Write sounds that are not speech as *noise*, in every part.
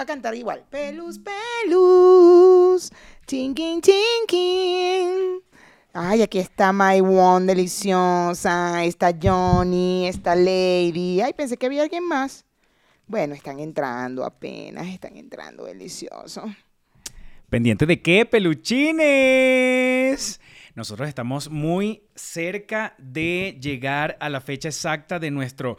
voy a cantar igual. Pelus, pelus. Chinkin, chinkin. Ay, aquí está My One deliciosa. Está Johnny, está Lady. Ay, pensé que había alguien más. Bueno, están entrando apenas, están entrando delicioso. ¿Pendiente de qué, peluchines? Nosotros estamos muy cerca de llegar a la fecha exacta de nuestro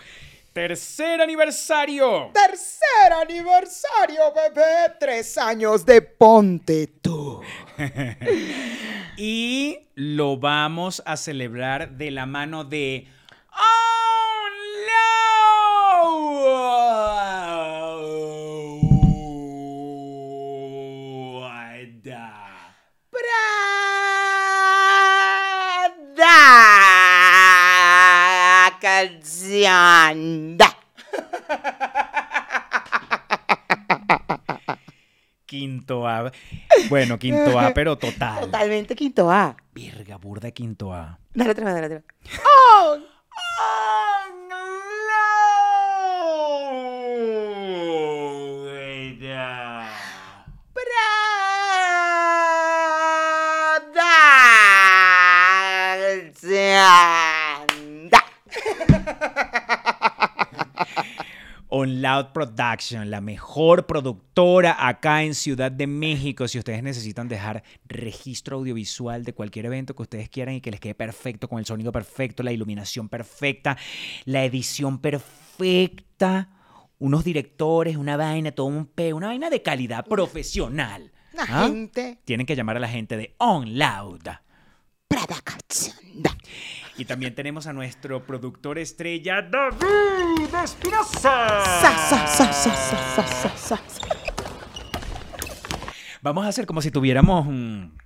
tercer aniversario. Tercer aniversario, bebé. Tres años de Ponte tú. *laughs* y lo vamos a celebrar de la mano de Prada Calzanda. Quinto A. Bueno, quinto A, pero total. Totalmente quinto A. Virga, burda quinto A. Dale otra vez, dale otra vez. ¡Oh! Prada. On Loud Production, la mejor productora acá en Ciudad de México. Si ustedes necesitan dejar registro audiovisual de cualquier evento que ustedes quieran y que les quede perfecto, con el sonido perfecto, la iluminación perfecta, la edición perfecta, unos directores, una vaina, todo un pe, una vaina de calidad profesional. La ¿Ah? gente. Tienen que llamar a la gente de On Loud. Calzanda. Y también tenemos a nuestro productor estrella, David Espinosa. Sa, sa, sa, sa, sa, sa, sa, sa. Vamos a hacer como si tuviéramos un-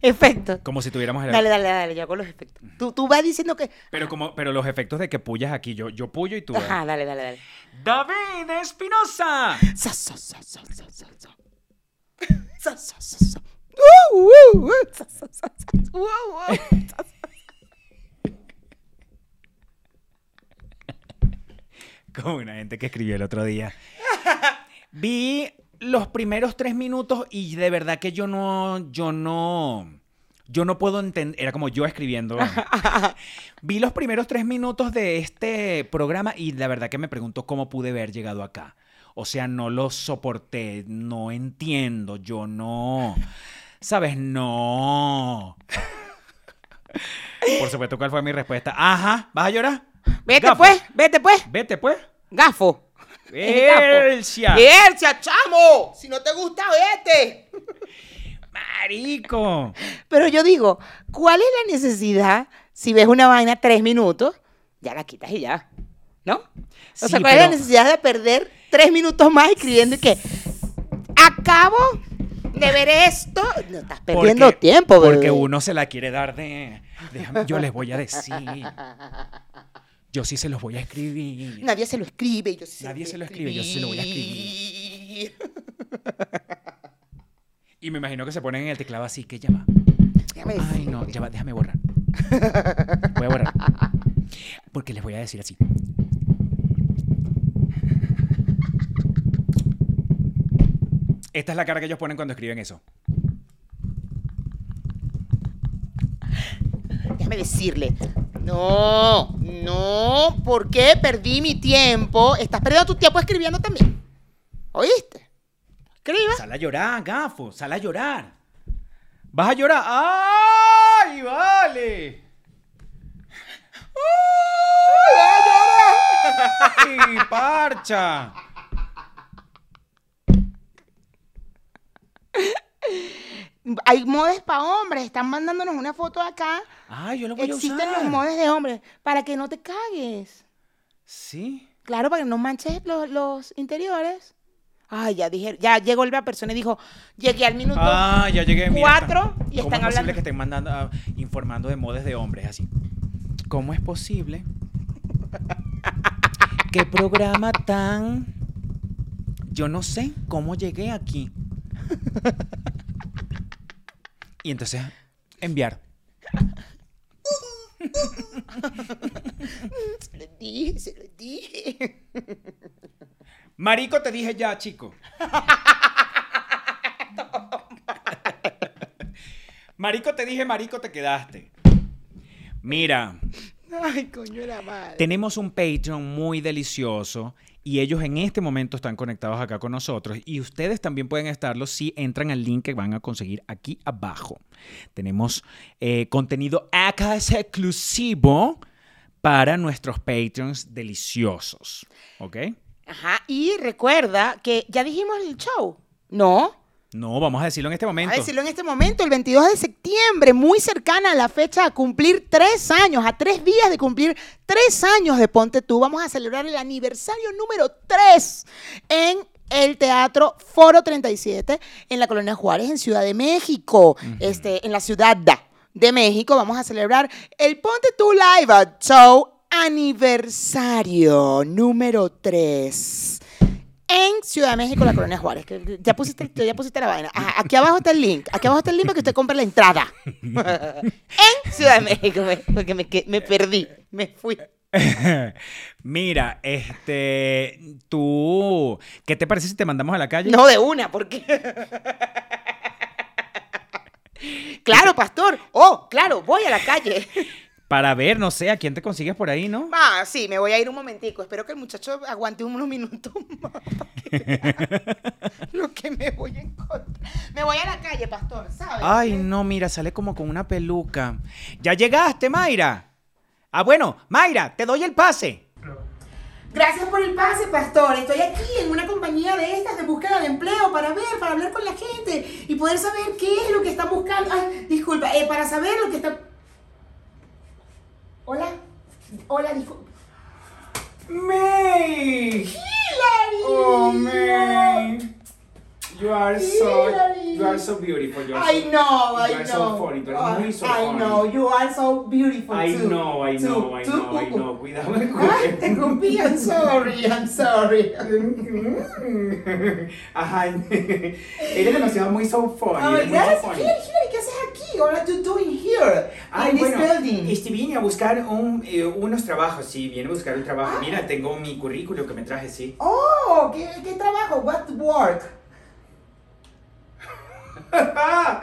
Efecto. como si tuviéramos el- Dale, dale, dale, yo hago los efectos. Tú, tú vas diciendo que. pero como pero los efectos de que puyas aquí yo yo puyo y tú Ajá, dale, dale, dale. David Espinosa. *laughs* Como una gente que escribió el otro día. *laughs* Vi los primeros tres minutos y de verdad que yo no, yo no, yo no puedo entender. Era como yo escribiendo. *laughs* Vi los primeros tres minutos de este programa y la verdad que me pregunto cómo pude haber llegado acá. O sea, no lo soporté, no entiendo, yo no. ¿Sabes? No. Por supuesto, ¿cuál fue mi respuesta? Ajá, ¿vas a llorar? Vete Gafo. pues, vete pues. Vete pues. Gafo. Elcia. ¡Elcia, chamo! Si no te gusta, vete. Marico. Pero yo digo, ¿cuál es la necesidad si ves una vaina tres minutos? Ya la quitas y ya. ¿No? O Sí, sea, ¿cuál es la necesidad de perder tres minutos más escribiendo y que acabo de ver esto? No estás perdiendo Porque- tiempo, bebé. Porque uno se la quiere dar de. déjame, yo les voy a decir. *laughs* Yo sí se los voy a escribir. Nadie se lo escribe. Yo sí Nadie se lo escribe, yo sí se lo voy a escribir. Y me imagino que se ponen en el teclado así, que ya va. Déjame Ay, no, ya va, déjame borrar. Voy a borrar. Porque les voy a decir así. Esta es la cara que ellos ponen cuando escriben eso. Déjame decirle. No, no, ¿por qué perdí mi tiempo? Estás perdiendo tu tiempo escribiendo también. ¿Oíste? Escriba. Sal a llorar, gafo, sal a llorar. ¿Vas a llorar? ¡Ay, vale! ¡Ay, parcha! Hay modes para hombres. Están mandándonos una foto acá. Ay, yo lo voy a Existen usar. los modes de hombres para que no te cagues. Sí. Claro, para que no manches los, los interiores. Ay, ya dije, ya llegó la persona y dijo, llegué al minuto. Ah, ya llegué. Cuatro, y ¿Cómo están es posible que estén mandando, ah, informando de modes de hombres así? ¿Cómo es posible? *laughs* ¿Qué programa tan... Yo no sé cómo llegué aquí. *laughs* Y entonces, enviar. Se lo dije, se lo dije. Marico, te dije ya, chico. Marico, te dije, marico, te quedaste. Mira, Ay, coño, la madre. tenemos un Patreon muy delicioso y ellos en este momento están conectados acá con nosotros y ustedes también pueden estarlo si entran al link que van a conseguir aquí abajo. Tenemos eh, contenido acá exclusivo para nuestros Patreons deliciosos. ¿Ok? Ajá, y recuerda que ya dijimos el show. No, No, vamos a decirlo en este momento. a decirlo en este momento, el 22 de septiembre, muy cercana a la fecha a cumplir tres años, a tres días de cumplir tres años de Ponte Tú, vamos a celebrar el aniversario número 3 en el Teatro Foro 37 en la Colonia Juárez, en Ciudad de México, este, en la Ciudad de México. Vamos a celebrar el Ponte Tú Live Show aniversario número 3 en Ciudad de México, la Colonia Juárez. que Ya pusiste, ya pusiste la vaina. Ajá, aquí abajo está el link. Aquí abajo está el link para que usted compre la entrada. *laughs* en Ciudad de México, porque me, me perdí. Me fui. *laughs* Mira, este, tú, ¿qué te parece si te mandamos a la calle? No de una, porque. *laughs* claro, pastor. Oh, claro, voy a la calle. Para ver, no sé, a quién te consigues por ahí, ¿no? Ah, sí, me voy a ir un momentico. Espero que el muchacho aguante unos minutos *laughs* más. para que vea *laughs* Lo que me voy a encontrar. Me voy a la calle, pastor, ¿sabes? Ay, no, mira, sale como con una peluca. ¿Ya llegaste, Mayra? Ah, bueno, Mayra, te doy el pase. Gracias por el pase, pastor. Estoy aquí en una compañía de estas de búsqueda de empleo para ver, para hablar con la gente y poder saber qué es lo que están buscando. Ay, disculpa, eh, para saber lo que está. Hola. Hola, disculpa. May. Hilary. Oh, May. You are so- you are so beautiful. I know, I You are know. so funny, tú eres Oh, muy so I funny. know, you are so beautiful I too. know, I Too, know, I too. know, I know. Cuidado. Ay, te rompí, I'm sorry, I'm sorry. *laughs* Ajá. *laughs* Eres demasiado muy so funny. Oh, muy so funny. Are you doing here? Ay, in this bueno, building? este, vine a buscar un, eh, unos trabajos, sí, vine a buscar un trabajo. Ah. Mira, tengo mi currículum que me traje, sí. Oh, ¿qué, qué trabajo? What work? *laughs*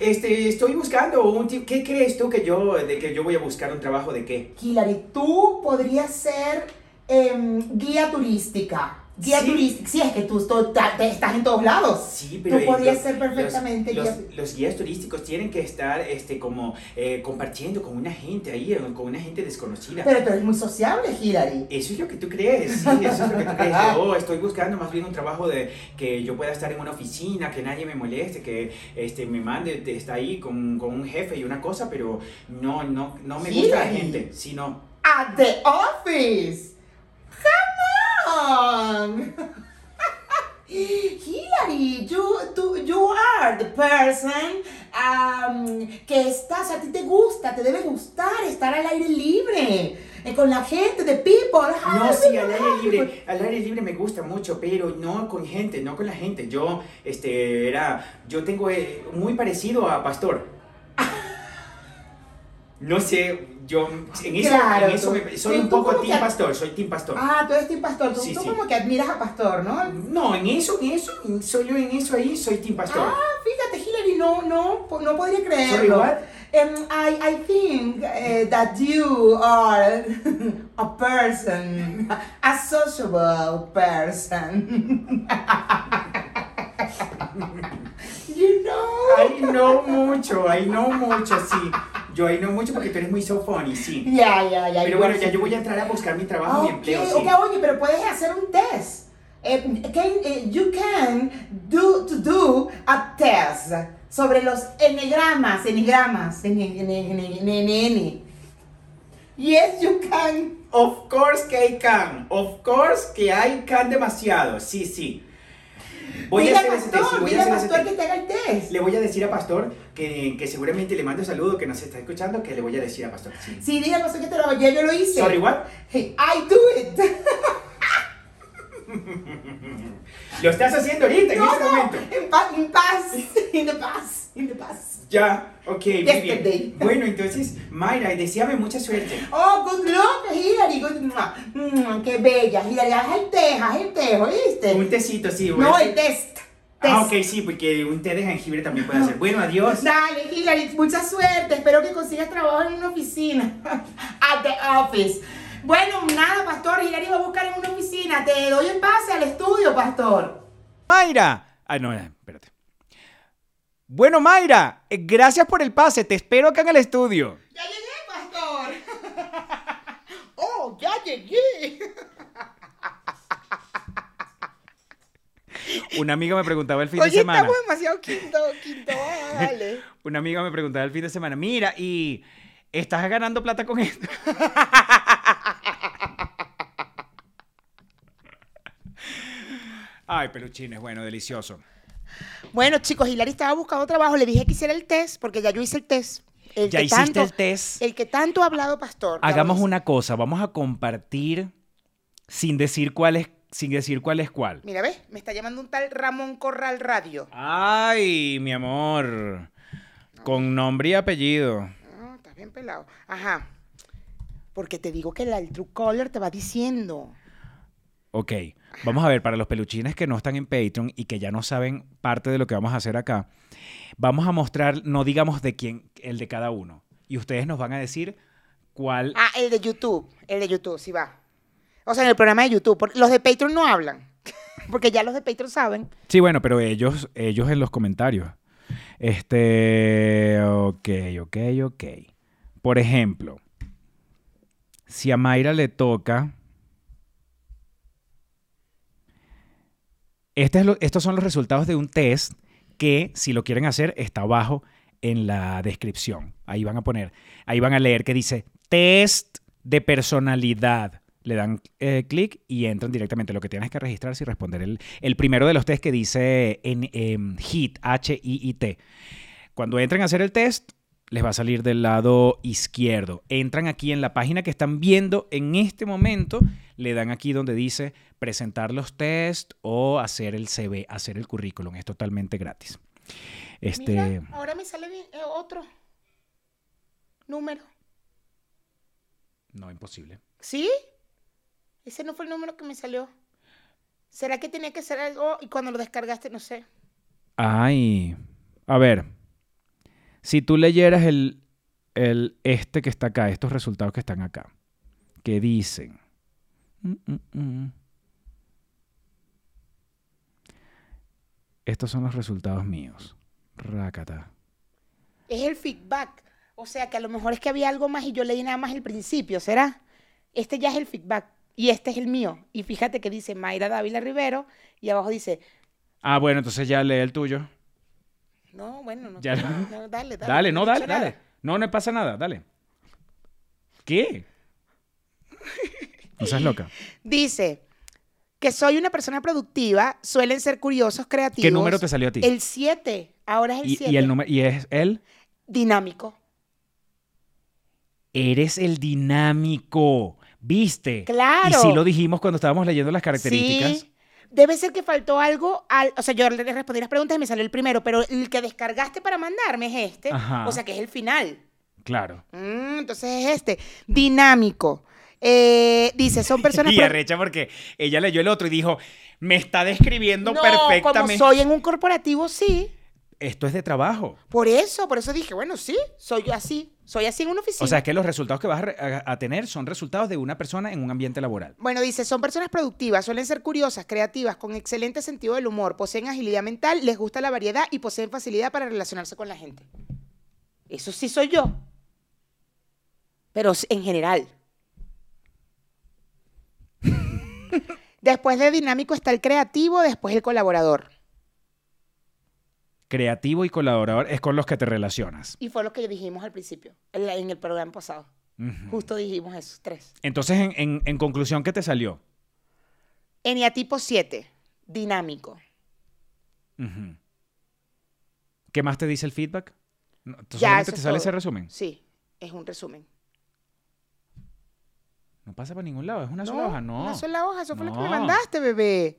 este, estoy buscando un tipo, ¿qué crees tú que yo, de que yo voy a buscar un trabajo de qué? Hilary, tú podrías ser em, guía turística. Guía Sí. turística. Sí, es que tú to- ta- te- estás en todos lados. Sí, pero Tú podrías los- ser perfectamente los, guía- los, los guías turísticos tienen que estar, este, como eh, compartiendo con una gente ahí, eh, con una gente desconocida. Pero tú eres muy sociable, Hilary. Eso es lo que tú crees, sí, eso es lo que tú crees. Yo *laughs* estoy buscando más bien un trabajo de que yo pueda estar en una oficina, que nadie me moleste, que este, me mande, está ahí con, con un jefe y una cosa, pero no, no, no me gusta la gente, sino... At the office. Come on. *laughs* Hilary, you, tú- you are the person um, que estás, a ti te gusta, te debe gustar estar al aire libre, eh, con la gente, the people. No, sí, al aire people. libre, al aire libre me gusta mucho, pero no con gente, no con la gente. Yo, este, era, yo tengo eh, muy parecido a Pastor. No sé, yo en eso, Claro, en eso me- soy un poco team que- Pastor, soy team Pastor. Ah, tú eres Team Pastor. Tú, Sí, tú sí. como que admiras a Pastor, ¿no? No, en eso, en eso, soy yo en eso ahí, soy Team Pastor. Ah, fíjate, Hillary, no, no, no podría Sorry, creerlo. what? Um, I, I think eh, that you are *laughs* a person, *laughs* a sociable person. *laughs* you know? Ahí no mucho, ahí no mucho, sí. Yo ahí no mucho porque tú eres muy so funny, sí. *laughs* Ya, ya, ya. Pero you bueno, ya yo voy a entrar a buscar mi trabajo, mi Ok, empleo, sí. ok, oye, pero puedes hacer un test. Eh, can- eh, you can do to do a test sobre los enegramas, enegramas, ene- ene- ene- ene- ene. Yes, you can. Of course que hay can. Of course que hay can demasiado. Sí, sí. Voy dile a hacer ese test. pastor, voy a ese pastor test. que te haga el test. Le voy a decir a Pastor que, que seguramente le mando un saludo que nos está escuchando, que le voy a decir a Pastor. Sí. Sí, dile al pastor que te lo ya yo lo hice. Sorry, what? Hey, I do it. *laughs* Lo estás haciendo ahorita, en no, este no, momento. in, pa- in past, *laughs* in the past, in the past. Ya, ok, muy Yesterday. bien. Bueno, entonces, Mayra, deseame mucha suerte. Oh, good luck, Hillary. Good, Mm, qué bella. Ya haz el té, haz el té, ¿oíste? Un tecito, sí. voy No, el test. Ah, Test. ok, sí, porque un té de jengibre también puede hacer. Bueno, adiós. Dale, Hilary, mucha suerte. Espero que consigas trabajo en una oficina. *laughs* At the office. Bueno, nada, pastor. Hilary va a buscar en una oficina. Te doy el pase al estudio, pastor. Mayra. Ah, no, espérate. Bueno, Mayra, eh, gracias por el pase. Te espero acá en el estudio. Ya llegué, pastor. *laughs* oh, ya llegué. *laughs* Una amiga me preguntaba el fin de Oye, semana. estamos demasiado quinto, quinto. ah, *laughs* dale. Una amiga me preguntaba el fin de semana, mira, ¿y estás ganando plata con esto? Ay, peluchines, bueno, delicioso. Bueno, chicos, Hilary estaba buscando trabajo. Le dije que hiciera el test, porque ya yo hice el test. El Ya que hiciste tanto, el test. El que tanto ha hablado, pastor. Hagamos una cosa, vamos a compartir sin decir cuál es, sin decir cuál es cuál. Mira, ¿ves? Me está llamando un tal Ramón Corral Radio. Ay, mi amor. Con nombre y apellido. Ah, estás bien pelado. Ajá. Porque te digo que la, el True Color te va diciendo. Ok, vamos a ver, para los peluchines que no están en Patreon y que ya no saben parte de lo que vamos a hacer acá, vamos a mostrar, no digamos de quién, el de cada uno. Y ustedes nos van a decir cuál... Ah, el de YouTube. El de YouTube, sí va. O sea, en el programa de YouTube. porque Los de Patreon no hablan. *laughs* Porque ya los de Patreon saben. Sí, bueno, pero ellos, ellos en los comentarios. Este, ok, ok, ok. Por ejemplo, si a Mayra le toca... Este estos son los resultados de un test que, si lo quieren hacer, está abajo en la descripción. Ahí van a poner, ahí van a leer que dice test de personalidad. Le dan eh, clic y entran directamente. Lo que tienes que registrarse y responder el, el primero de los test que dice en, em, HIT, H-I-I-T. Cuando entren a hacer el test, les va a salir del lado izquierdo. Entran aquí en la página que están viendo en este momento, le dan aquí donde dice presentar los test o hacer el CV, hacer el currículum. Es totalmente gratis. Este, Mira, ahora me sale eh, otro número. no, imposible. ¿Sí? Ese no fue el número que me salió. ¿Será que tenía que ser algo y cuando lo descargaste, no sé? Ay, a ver, si tú leyeras el, el este que está acá, estos resultados que están acá, que dicen... Mm, mm, mm. Estos son los resultados míos. Rácata. Es el feedback. O sea, que a lo mejor es que había algo más y yo leí nada más el principio, ¿será? Este ya es el feedback y este es el mío. Y fíjate que dice Mayra Dávila Rivero y abajo dice, Ah, bueno, entonces ya lee el tuyo. no, bueno, no. Ya. no, dale, dale. Dale, no, he dale, dicho nada. dale. No, no pasa nada, dale. ¿Qué? No seas loca. Dice que soy una persona productiva, suelen ser curiosos, creativos. ¿Qué número te salió a ti? El 7. Ahora es el Y, 7. y el número, y es él. Dinámico. Eres el dinámico. ¿Viste? Claro. Y sí lo dijimos cuando estábamos leyendo las características. Sí. Debe ser que faltó algo al. O sea, yo le respondí las preguntas y me salió el primero, pero el que descargaste para mandarme es este. Ajá. O sea, que es el final. Claro. Mm, entonces es este. Dinámico. Eh, dice, son personas. *laughs* Y arrecha porque ella leyó el otro y dijo, me está describiendo no, como perfectamente. soy en un corporativo, sí. Esto es de trabajo. Por eso, por eso dije, bueno, sí, soy yo así. Soy así en una oficina. O sea, es que los resultados que vas a, re- a- a tener son resultados de una persona en un ambiente laboral. Bueno, dice, son personas productivas, suelen ser curiosas, creativas, con excelente sentido del humor, poseen agilidad mental, les gusta la variedad y poseen facilidad para relacionarse con la gente. Eso sí soy yo. Pero en general. *laughs* después de dinámico está el creativo, después el colaborador. Creativo y colaborador es con los que te relacionas. Y fue lo que dijimos al principio, en, la- en el programa pasado. Ujú. Justo dijimos esos tres. Entonces, en, en- en conclusión, ¿qué te salió? Eniatipo 7, dinámico. Ujú. ¿Qué más te dice el feedback? No, ¿tú Ya, solamente eso te es sale todo. ese resumen? Sí, es un resumen. No pasa por ningún lado, es una sola hoja. No. Una sola hoja, eso fue lo que me mandaste, bebé.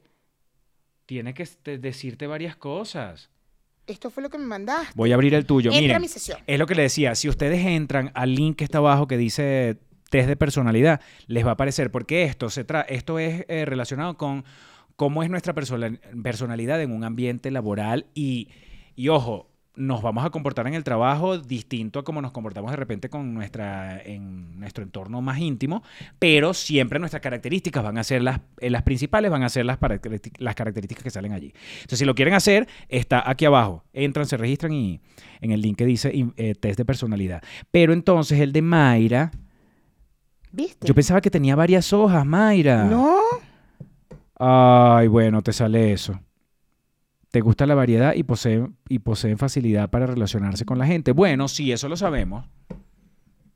Tiene que este, decirte varias cosas. Esto fue lo que me mandaste. Voy a abrir el tuyo. Entra a mi sesión. es lo que le decía. Si ustedes entran al link que está abajo que dice test de personalidad, les va a aparecer, porque esto, se tra esto es eh, relacionado con cómo es nuestra persona- personalidad en un ambiente laboral y, y ojo, nos vamos a comportar en el trabajo distinto a como nos comportamos de repente con nuestra, en nuestro entorno más íntimo, pero siempre nuestras características van a ser las, eh, las principales, van a ser las, las características que salen allí. Entonces, si lo quieren hacer, está aquí abajo. Entran, se registran y en el link que dice eh, test de personalidad. Pero entonces el de Mayra, ¿Viste? yo pensaba que tenía varias hojas, Mayra. No. Ay, bueno, te sale eso. Te gusta la variedad y poseen, y poseen facilidad para relacionarse con la gente. Bueno, sí, eso lo sabemos.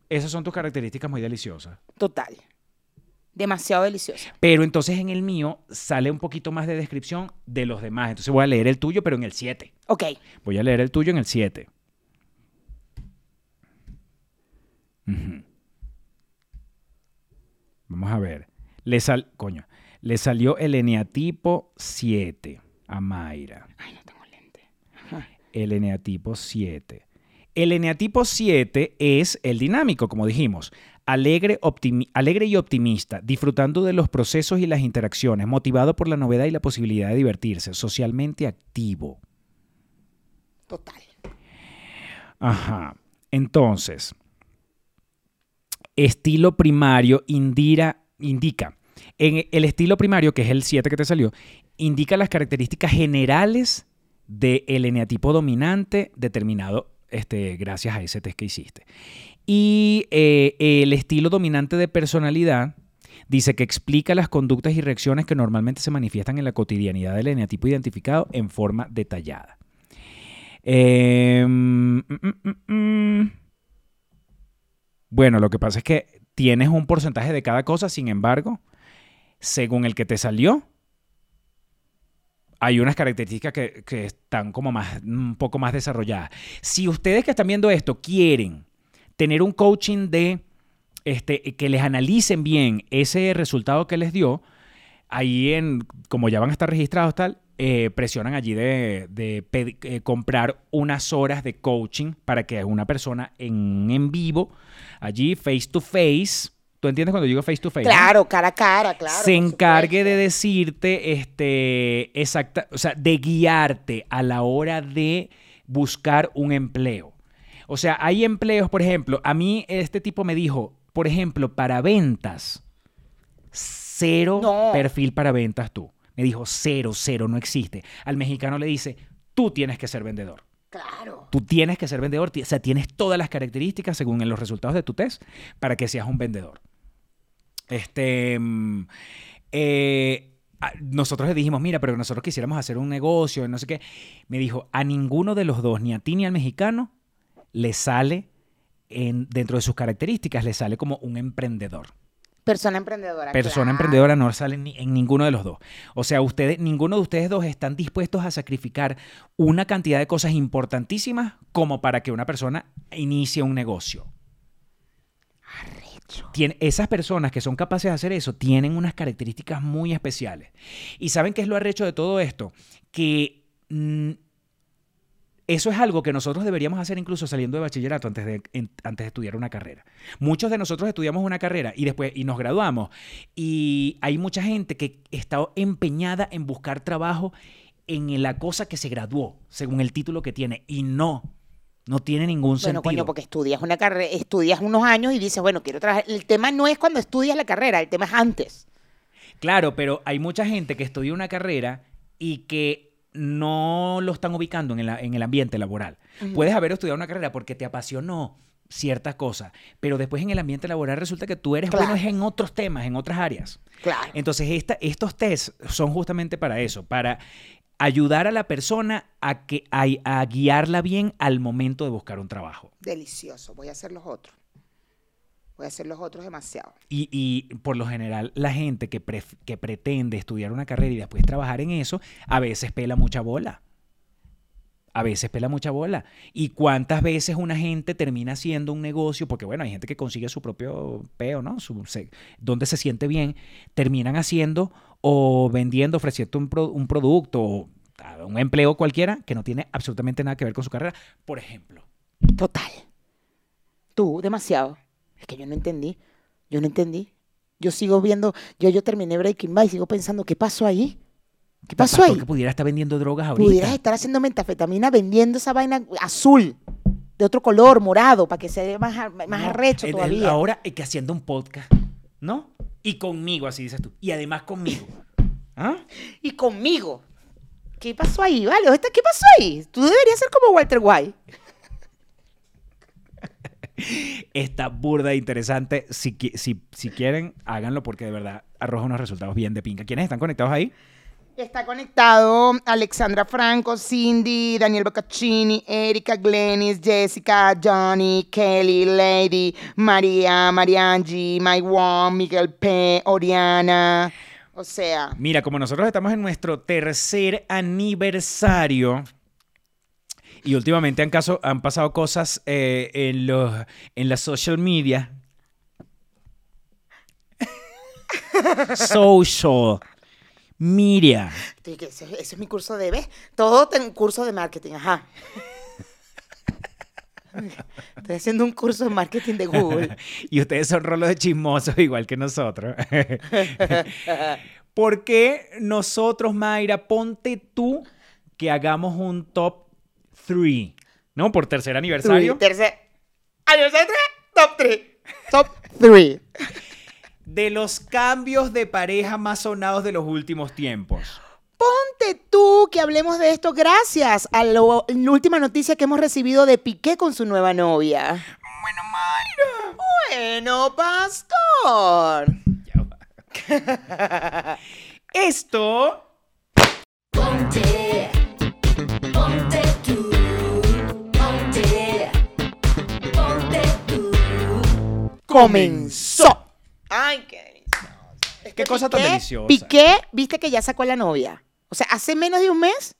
Esas son tus características muy deliciosas. Total. Demasiado deliciosa. Pero entonces en el mío sale un poquito más de descripción de los demás. Entonces voy a leer el tuyo, pero en el 7. Ok. Voy a leer el tuyo en el 7. Ujú. Vamos a ver. Le sal, coño, le salió el eneatipo 7 a Mayra. Ay, no tengo lente. *laughs* El eneatipo 7. El eneatipo 7 es el dinámico, como dijimos. Alegre, alegre y optimista, disfrutando de los procesos y las interacciones, motivado por la novedad y la posibilidad de divertirse, socialmente activo. Total. Ajá. Entonces, estilo primario indira- indica. En el estilo primario, que es el 7 que te salió, indica las características generales del eneatipo dominante determinado este, gracias a ese test que hiciste. Y eh, el estilo dominante de personalidad dice que explica las conductas y reacciones que normalmente se manifiestan en la cotidianidad del eneatipo identificado en forma detallada. Mm. Bueno, lo que pasa es que tienes un porcentaje de cada cosa, sin embargo, según el que te salió, hay unas características que, están como más, un poco más desarrolladas. Si ustedes que están viendo esto quieren tener un coaching de este, que les analicen bien ese resultado que les dio, ahí en, como ya van a estar registrados tal, eh, presionan allí de, eh, comprar unas horas de coaching para que una persona en, en vivo, allí face to face, ¿tú entiendes cuando digo face to face? no? Claro, cara a cara, claro. se encargue de decirte, este, exacta, o sea, de guiarte a la hora de buscar un empleo. O sea, hay empleos, por ejemplo, a mí este tipo me dijo, por ejemplo, para ventas, cero No. perfil para ventas tú. Me dijo, cero, cero, no existe. Al mexicano le dice, tú tienes que ser vendedor. Claro. Tú tienes que ser vendedor, o sea, tienes todas las características según en los resultados de tu test para que seas un vendedor. Este, mm, eh, nosotros le dijimos, mira, pero nosotros quisiéramos hacer un negocio, no sé qué. Me dijo, a ninguno de los dos, ni a ti ni al mexicano, le sale, en, dentro de sus características, le sale como un emprendedor. Persona emprendedora. Persona claro. emprendedora no sale ni- en ninguno de los dos. O sea, ustedes, ninguno de ustedes dos están dispuestos a sacrificar una cantidad de cosas importantísimas como para que una persona inicie un negocio. Arrecho. Esas personas que son capaces de hacer eso tienen unas características muy especiales. ¿Y saben qué es lo arrecho de todo esto? Que mm, eso es algo que nosotros deberíamos hacer incluso saliendo de bachillerato antes de, antes de estudiar una carrera. Muchos de nosotros estudiamos una carrera y después y nos graduamos. Y hay mucha gente que está empeñada en buscar trabajo en la cosa que se graduó, según el título que tiene. Y no, no tiene ningún Bueno, sentido. coño, porque estudias una carrera, estudias unos años y dices, bueno, quiero trabajar. El tema no es cuando estudias la carrera, el tema es antes. Claro, pero hay mucha gente que estudia una carrera y que no lo están ubicando en el, en el ambiente laboral. Puedes haber estudiado una carrera porque te apasionó ciertas cosas, pero después en el ambiente laboral resulta que tú eres Claro. bueno en otros temas, en otras áreas. Claro. Entonces, esta- estos tests son justamente para eso, para ayudar a la persona a, que, a, a guiarla bien al momento de buscar un trabajo. Delicioso. Voy a hacer los otros. Voy a hacer los otros demasiado. Y, y por lo general, la gente que, pretende estudiar una carrera y después trabajar en eso, a veces pela mucha bola. A veces pela mucha bola. ¿Y cuántas veces una gente termina haciendo un negocio? Porque bueno, hay gente que consigue su propio peo, ¿no? Su, se- donde se siente bien. Terminan haciendo o vendiendo, ofreciendo un, pro- un producto o ah, un empleo cualquiera que no tiene absolutamente nada que ver con su carrera. Por ejemplo, Total. Tú, demasiado. Es que yo no entendí. Yo no entendí. Yo sigo viendo, yo, yo terminé Breaking Bad y sigo pensando, ¿qué pasó ahí? ¿Qué pasó ahí? Porque pudiera estar vendiendo drogas ahorita. Pudieras estar haciendo metafetamina vendiendo esa vaina azul, de otro color, morado, para que se vea más, más No, arrecho el- el- todavía. ahora que haciendo un podcast, ¿no? Y conmigo, así dices tú. Y además conmigo. *laughs* ¿Ah? Y conmigo. ¿Qué pasó ahí, vale? ¿Esto- ¿Qué pasó ahí? Tú deberías ser como Walter White. *laughs* Está burda e interesante. Si, si, si quieren, háganlo porque de verdad arroja unos resultados bien de pinca. ¿Quiénes están conectados ahí? Está conectado Alexandra Franco, Cindy, Daniel Boccaccini, Erika Glenis, Jessica, Johnny, Kelly, Lady, María, Mariangi, Mike Wong, Miguel P., Oriana. O sea, Mira, como nosotros estamos en nuestro tercer aniversario y últimamente han, caso, han pasado cosas eh, en, los, en la social media. *laughs* social que ese, ese es mi curso de, ¿ves? Todo tengo un curso de marketing, ajá. *laughs* Estoy haciendo un curso de marketing de Google. *laughs* y ustedes son rolos de chismosos igual que nosotros. *laughs* ¿Por qué nosotros, Mayra, ponte tú que hagamos un top 3? ¿No? Por tercer aniversario. Tercer. Aniversario top 3. Top 3. De los cambios de pareja más sonados de los últimos tiempos. Ponte tú que hablemos de esto gracias a lo- la última noticia que hemos recibido de Piqué con su nueva novia. Bueno, Mayra. Bueno, pastor. *laughs* Esto Ponte, ponte tú, ponte, ponte tú. Comenzó. Ay, qué delicioso. Es Qué que cosa tan Piqué- deliciosa. Piqué, viste que ya sacó a la novia. O sea, hace menos de un mes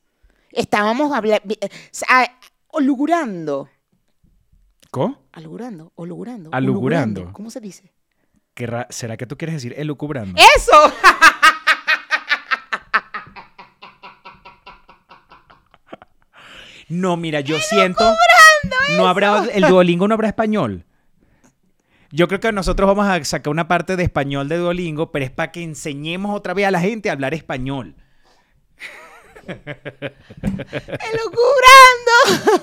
estábamos hablando, olugurando. ¿Co? Alugurando, olugurando. Alugurando. ¿Cómo se dice? ¿Qué ra- ¿Será que tú quieres decir elucubrando? ¡Eso! *laughs* No, mira, yo *laughs* siento. No habrá. El Duolingo no habrá español. Yo creo que nosotros vamos a sacar una parte de español de Duolingo, pero es para que enseñemos otra vez a la gente a hablar español. ¡Elucubrando!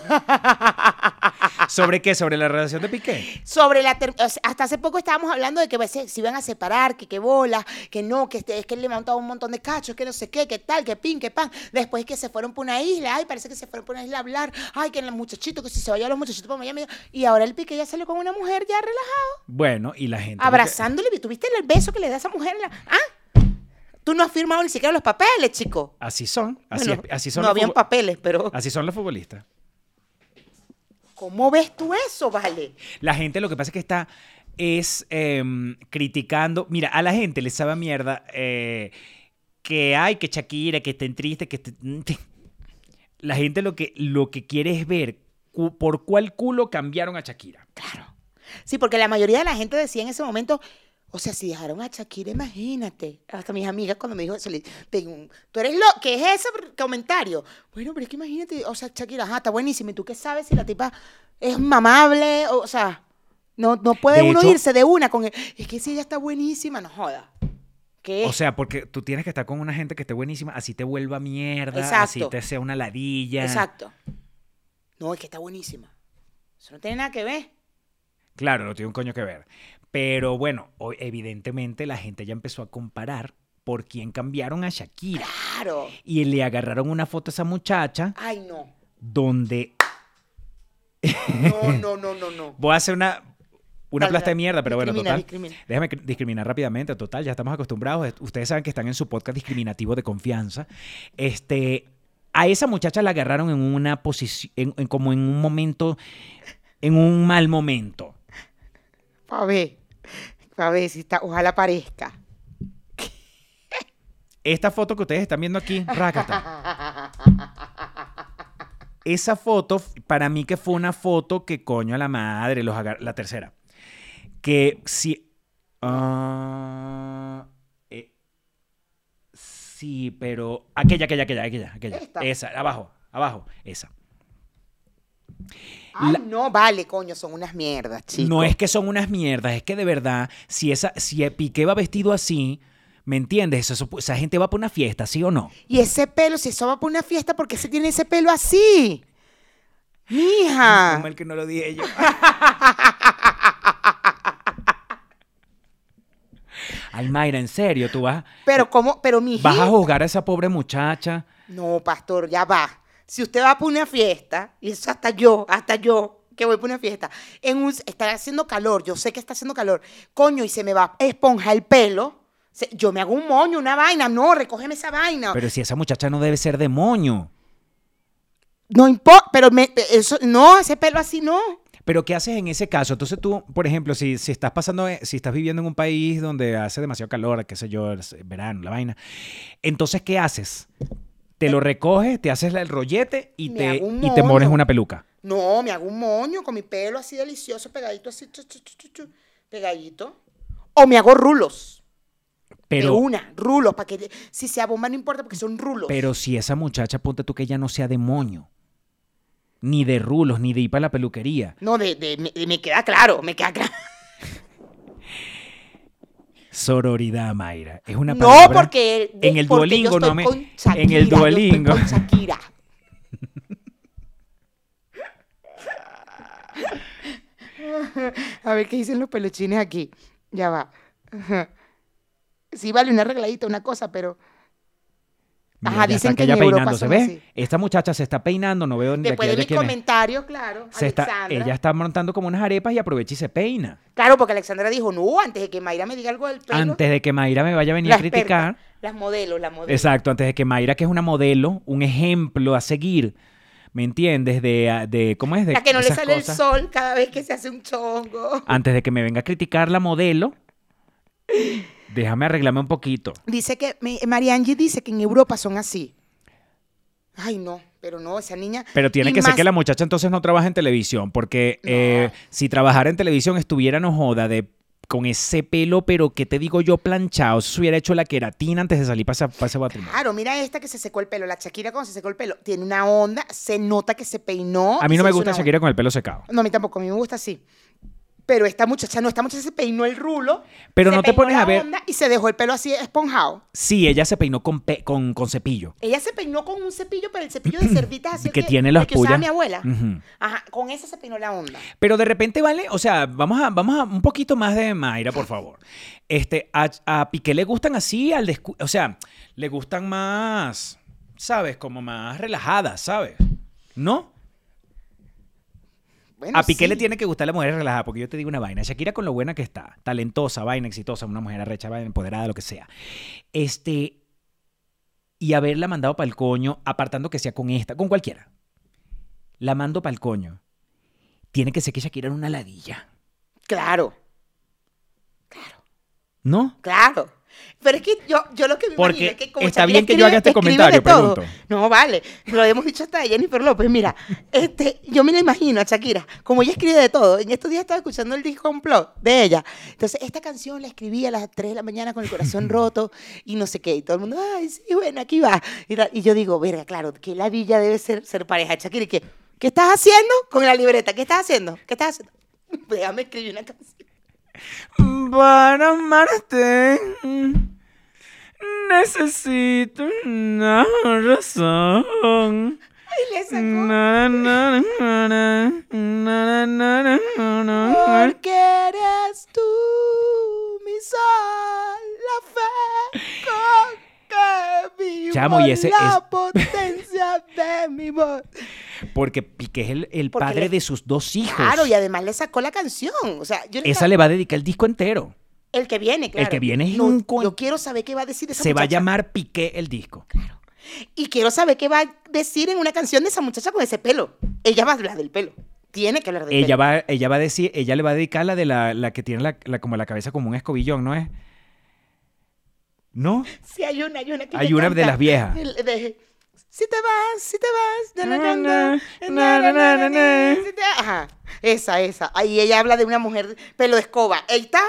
*laughs* ¿Sobre qué? ¿Sobre la relación de Piqué? Sobre la ter- o sea, hasta hace poco estábamos hablando de que pues, se, se iban a separar, que qué bola, que no, que este, es que él le montaba un montón de cachos, que no sé qué, que tal, que pin, que pan. Después que se fueron por una isla, ay, parece que se fueron por una isla a hablar, ay, que el muchachito, que si se vayan los muchachitos para Miami. Y ahora el pique ya salió con una mujer ya relajado, Bueno, y la gente. lo que- abrazándole. ¿Tuviste el beso que le da a esa mujer? la- ¿Ah? Tú no has firmado ni siquiera los papeles, chico. Así son. Así, Bueno, es- así son no habían papeles, pero Así son los futbolistas. ¿cómo ves tú eso, vale? La gente lo que pasa es que está es em, criticando. Mira, a la gente le sabe a mierda eh, que hay, que Shakira, que estén tristes, que estén- La gente lo que, lo que quiere es ver cu- por cuál culo cambiaron a Shakira. Claro. Sí, porque la mayoría de la gente decía en ese momento, o sea, si dejaron a Shakira, imagínate. Hasta mis amigas cuando me dijo eso, le tú eres lo, ¿qué es ese comentario? Bueno, pero es que imagínate, o sea, Shakira, ajá, está buenísima. ¿Y tú qué sabes si la tipa es mamable? O, o sea, no, no puede De uno hecho- irse de una con, el- es que si ella está buenísima, no joda. ¿Qué? O sea, porque tú tienes que estar con una gente que esté buenísima, así te vuelva mierda, así Exacto. te sea una ladilla. Exacto. No, es que está buenísima. Eso no tiene nada que ver. Claro, no tiene un coño que ver. Pero bueno, evidentemente la gente ya empezó a comparar por quién cambiaron a Shakira. Claro. Y le agarraron una foto a esa muchacha Ay, no. donde No, no, no, no, no. *laughs* voy a hacer una, una plasta de mierda, pero bueno, total. discrimina. Déjame cri- discriminar rápidamente, total, ya estamos acostumbrados. Ustedes saben que están en su podcast discriminativo de confianza. Este, a esa muchacha la agarraron en una posición, en- en- como en un momento, en un mal momento. Pa' ver. Pa' ver si está, ojalá parezca. Esta foto que ustedes están viendo aquí, rácata. Esa foto, para mí que fue una foto que coño a la madre, los agar- la tercera. Que si... ah, eh, sí, pero... Aquella, aquella, aquella, aquella, aquella. Esta. Esa, abajo, abajo, esa. Ay, La- no, vale, coño, son unas mierdas, chicos. no es que son unas mierdas, es que de verdad, si esa, si Piqué va vestido así, ¿me entiendes? Eso- esa gente va para una fiesta, ¿sí o no? Y ese pelo, si eso va para una fiesta, ¿por qué se tiene ese pelo así? Mija. Como el que no lo dije yo. *laughs* Ay, Mayra, en serio, tú vas, Pero cómo, pero vas a juzgar a esa pobre muchacha. No, pastor, ya va. Si usted va para una fiesta, y eso hasta yo, hasta yo, que voy para una fiesta, en un, está haciendo calor, yo sé que está haciendo calor, coño, y se me va a esponja el pelo, se- yo me hago un moño, una vaina, no, recógeme esa vaina. Pero si esa muchacha no debe ser demonio. no importa, pero me- eso, no, ese pelo así no. Pero ¿qué haces en ese caso? Entonces tú, por ejemplo, si, si estás pasando, eh, si estás viviendo en un país donde hace demasiado calor, qué sé yo, es verano, la vaina, entonces ¿qué haces? Te lo recoges, te haces el rollete y Me te, y te pones moño. una peluca. No, me hago un moño con mi pelo así delicioso, pegadito así, chu, pegadito. O me hago rulos. de Pero, una, rulos, para que si sea bomba no importa porque son rulos. pero si esa muchacha, ponte tú que ella no sea demonio, ni de rulos, ni de ir para la peluquería. No, de, de- me, me queda claro, me queda claro. Sororidad, Mayra. Es una No, palabra- porque de- en el porque yo no me- con en el Shakira, yo estoy Duolingo. con Shakira. *laughs* A ver qué dicen los peluchines aquí. Ya va. *laughs* Sí, vale una arregladita, una cosa, pero Mira, Ajá, dicen que en Europa peinándose, así. Esta muchacha se está peinando, no veo ni de después de de quién es. comentarios, claro, Se está, ella está montando como unas arepas y aprovecha y se peina. Claro, porque Alexandra dijo, no, antes de que Mayra me diga algo del pelo. Antes de que Mayra me vaya a venir la a criticar. experta, las modelos, las modelos. Exacto, antes de que Mayra, que es una modelo, un ejemplo a seguir, ¿me entiendes? De, de ¿cómo es? De La que no le sale cosas. el sol cada vez que se hace un chongo. Antes de que me venga a criticar la modelo, déjame arreglarme un poquito. Dice que, Mariangi dice que en Europa son así. Ay, no, pero no, esa niña. Pero tiene y que ser que la muchacha entonces no trabaja en televisión, porque eh, si trabajara en televisión estuviera no joda de con ese pelo, pero que te digo yo planchado, se hubiera hecho la queratina antes de salir para ese matrimonio. Claro, mira esta que se secó el pelo. La Shakira cuando se secó el pelo tiene una onda, se nota que se peinó. A mí no me gusta Shakira con el pelo secado. onda. No, a mí tampoco, a mí me gusta así. Pero esta muchacha no, esta muchacha se peinó el rulo. Pero se no te pones la a ver- onda Y se dejó el pelo así esponjado. Sí, ella se peinó con, pe- con, con cepillo. Ella se peinó con un cepillo, pero el cepillo de cerditas así. *clears throat* el Que tiene las que usaba mi abuela. Ajá, con eso se peinó la onda. Pero de repente, ¿vale? O sea, vamos a, vamos a un poquito más de Mayra, por favor. Este, a, a Piqué le gustan así al descu- O sea, le gustan más, ¿sabes? Como más relajadas, ¿sabes? ¿No? Bueno, A Piqué sí. le tiene que gustar la mujer relajada, porque yo te digo una vaina. Shakira con lo buena que está, talentosa, vaina, exitosa, una mujer arrecha, vaina, empoderada, lo que sea. Este. Y haberla mandado para el coño, apartando que sea con esta, con cualquiera. La mando para el coño. Tiene que ser que Shakira era una ladilla. Claro, ¿No? claro. Pero es que yo, yo lo que me Porque imagino es que como está Shakira bien que yo haga este comentario, pregunto. No, vale. Lo hemos dicho hasta de Jennifer López. Mira, este, yo me la imagino a Shakira. Como ella escribe de todo. En estos días estaba escuchando el disco Complot de ella. Entonces, esta canción la escribí a las 3 de la mañana con el corazón *laughs* roto y no sé qué. Y todo el mundo, ay, sí, bueno, aquí va. Y, tal. Y yo digo, verga, claro, que la villa debe ser, ser pareja de Shakira. ¿Y qué? ¿Qué estás haciendo con la libreta? ¿Qué estás haciendo? ¿Qué estás haciendo? *laughs* Déjame escribir una canción. Para amarte necesito una razón. Y le sacó. Porque eres tú mi sol, la fe. Con... Chamo, y ese la es- potencia de mi voz. Porque Piqué es el, el padre le- de sus dos hijos. Claro, y además le sacó la canción. O sea, yo le Esa le va a dedicar el disco entero. El que viene, claro. que viene es No, un Yo quiero saber qué va a decir esa Se va a llamar Piqué el disco. Y quiero saber qué va a decir en una canción de esa muchacha con ese pelo. Ella va a hablar del pelo. Tiene que hablar del Ella pelo. va, ella va a decir, ella le va a dedicar la de la, la que tiene la, la- como la cabeza como un escobillón, ¿no es? ¿No? Sí, hay una, hay una que Hay una de las viejas. El- de- si te vas, si te vas. si te- Ajá, esa, esa. Ahí ella habla de una mujer pelo de escoba. Ahí está.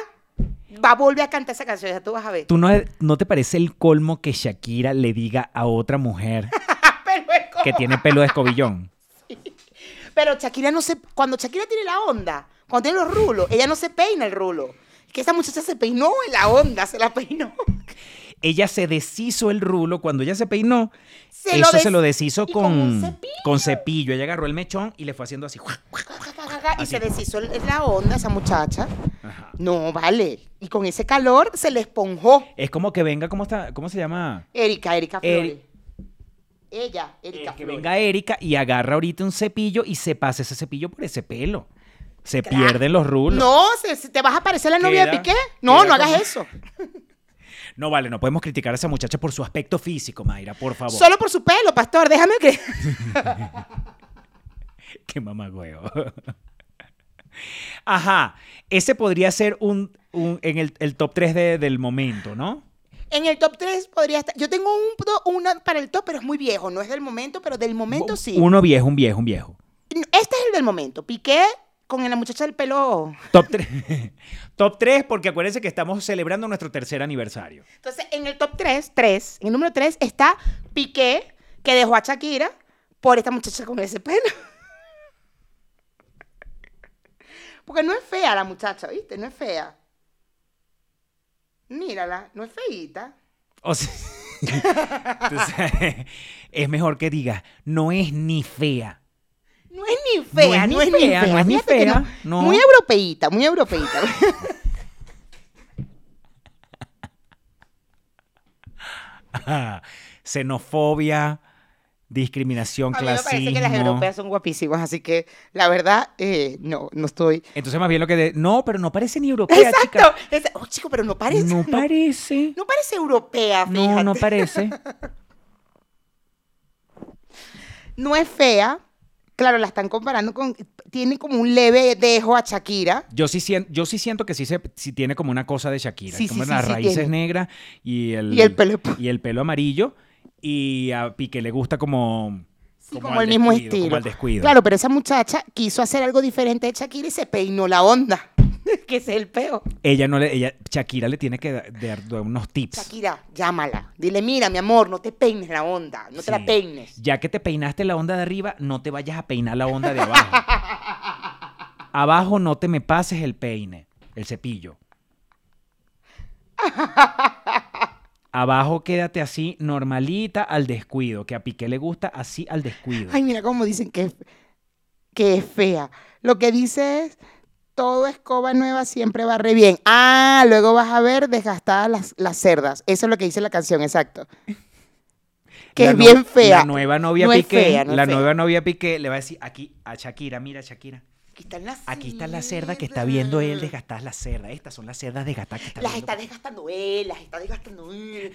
Va a volver a cantar esa canción, ya tú vas a ver. ¿Tú no, no te parece el colmo que Shakira le diga a otra mujer de que tiene pelo de escobillón? Pero Shakira no se. Cuando Shakira tiene la onda, cuando tiene los rulos, ella no se peina el rulo. Que esa muchacha se peinó en la onda, se la peinó. Ella se deshizo el rulo cuando ella se peinó. Se eso se lo deshizo con con, un cepillo. con cepillo. Ella agarró el mechón y le fue haciendo así. Y Así. se deshizo el- la onda esa muchacha. Ajá. No, vale. Y con ese calor se le esponjó. Es como que venga, ¿cómo está? ¿Cómo se llama? Erika, Erika Eri- Flores. Ella, Erika Eh, que Flores. venga Erika y agarra ahorita un cepillo y se pasa ese cepillo por ese pelo. Se pierden los rulos. No, se- se- ¿te vas a parecer la novia de Piqué? No, no hagas como- eso. *laughs* No vale, no podemos criticar a esa muchacha por su aspecto físico, Mayra, por favor. Solo por su pelo, pastor, déjame que... *laughs* Qué mamagüeo. *laughs* Ajá, ese podría ser un, un- en el, el top 3 del momento, ¿no? En el top 3 podría estar... Yo tengo un, una para el top, pero es muy viejo. No es del momento, pero del momento sí. Uno viejo, un viejo, un viejo. Este es el del momento. Piqué con la muchacha del pelo... Top 3. *laughs* top 3 porque acuérdense que estamos celebrando nuestro tercer aniversario. Entonces, en el top 3, 3, en el número 3 está Piqué, que dejó a Shakira por esta muchacha con ese pelo. *laughs* Porque no es fea la muchacha, ¿viste? No es fea. Mírala, no es feíta. O sea, *laughs* entonces, es mejor que diga, no es ni fea. No es ni fea, No no es es ni fea, no es ni fea, no. Muy europeíta, muy europeíta. *laughs* Xenofobia, discriminación, A mí me clasismo. parece que las europeas son guapísimas, así que la verdad, eh, no, no estoy... Entonces más bien lo que... de- no, pero no parece ni europea, Exacto. chica. Esa- oh, chico, pero no parece. No no, parece. no parece europea, No, fíjate. no parece. *laughs* no es fea. Claro, la están comparando con. Tiene como un leve dejo a Shakira. Yo sí, sien- yo sí siento que sí, se, sí tiene como una cosa de Shakira. Sí, como sí, las raíces negras y el, Y el pelo- y el pelo amarillo. Y a Piqué le gusta como... Como, el mismo estilo. Como al descuido. Claro, pero esa muchacha quiso hacer algo diferente de Shakira y se peinó la onda. *laughs* que ese es el peo. Ella no le... Ella, Shakira le tiene que dar, unos tips. Shakira, llámala. Dile, mira, mi amor, no te peines la onda. No te la peines. Ya que te peinaste la onda de arriba, no te vayas a peinar la onda de abajo. *laughs* abajo no te me pases el peine, el cepillo. *laughs* Abajo quédate así, normalita, al descuido. Que a Piqué le gusta así al descuido. Ay, mira cómo dicen que que es fea. Lo que dice es, todo escoba nueva siempre va re bien. Ah, luego vas a ver desgastadas las, las cerdas. Eso es lo que dice la canción, exacto. *laughs* Que La es no- bien fea. La nueva novia No Piqué, fea, no es la fea. nueva novia Piqué le va a decir aquí a Shakira, mira Shakira, Aquí están las aquí está la cerda que está viendo él desgastadas las cerdas. Estas son las cerdas desgastadas que está Las viendo. está desgastando él, las está desgastando él.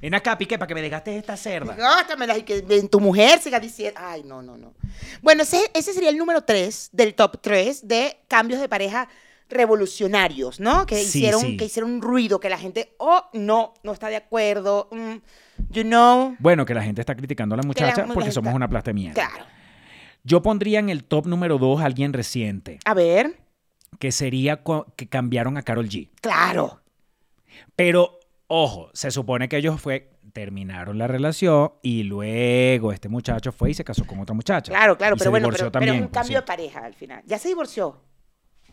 Ven acá, Piqué, para que me desgastes esta cerda. Gástamelas y que ven, tu mujer siga diciendo. Ay, no, no, no. Bueno, ese, ese sería el número 3 del top 3 de cambios de pareja revolucionarios, ¿no? Que Sí, hicieron, sí. que hicieron un ruido, que la gente, oh, no, no está de acuerdo. mm, you know. Bueno, que la gente está criticando a la muchacha la porque somos una plasta mierda. Claro. Yo pondría en el top número 2 a alguien reciente, A ver, que sería que cambiaron a Carol G. claro. Pero, ojo, se supone que ellos fue, terminaron la relación y luego este muchacho fue y se casó con otra muchacha. Claro, claro, Y pero se bueno, pero, pero también, un por cambio de pareja al final. Ya se divorció.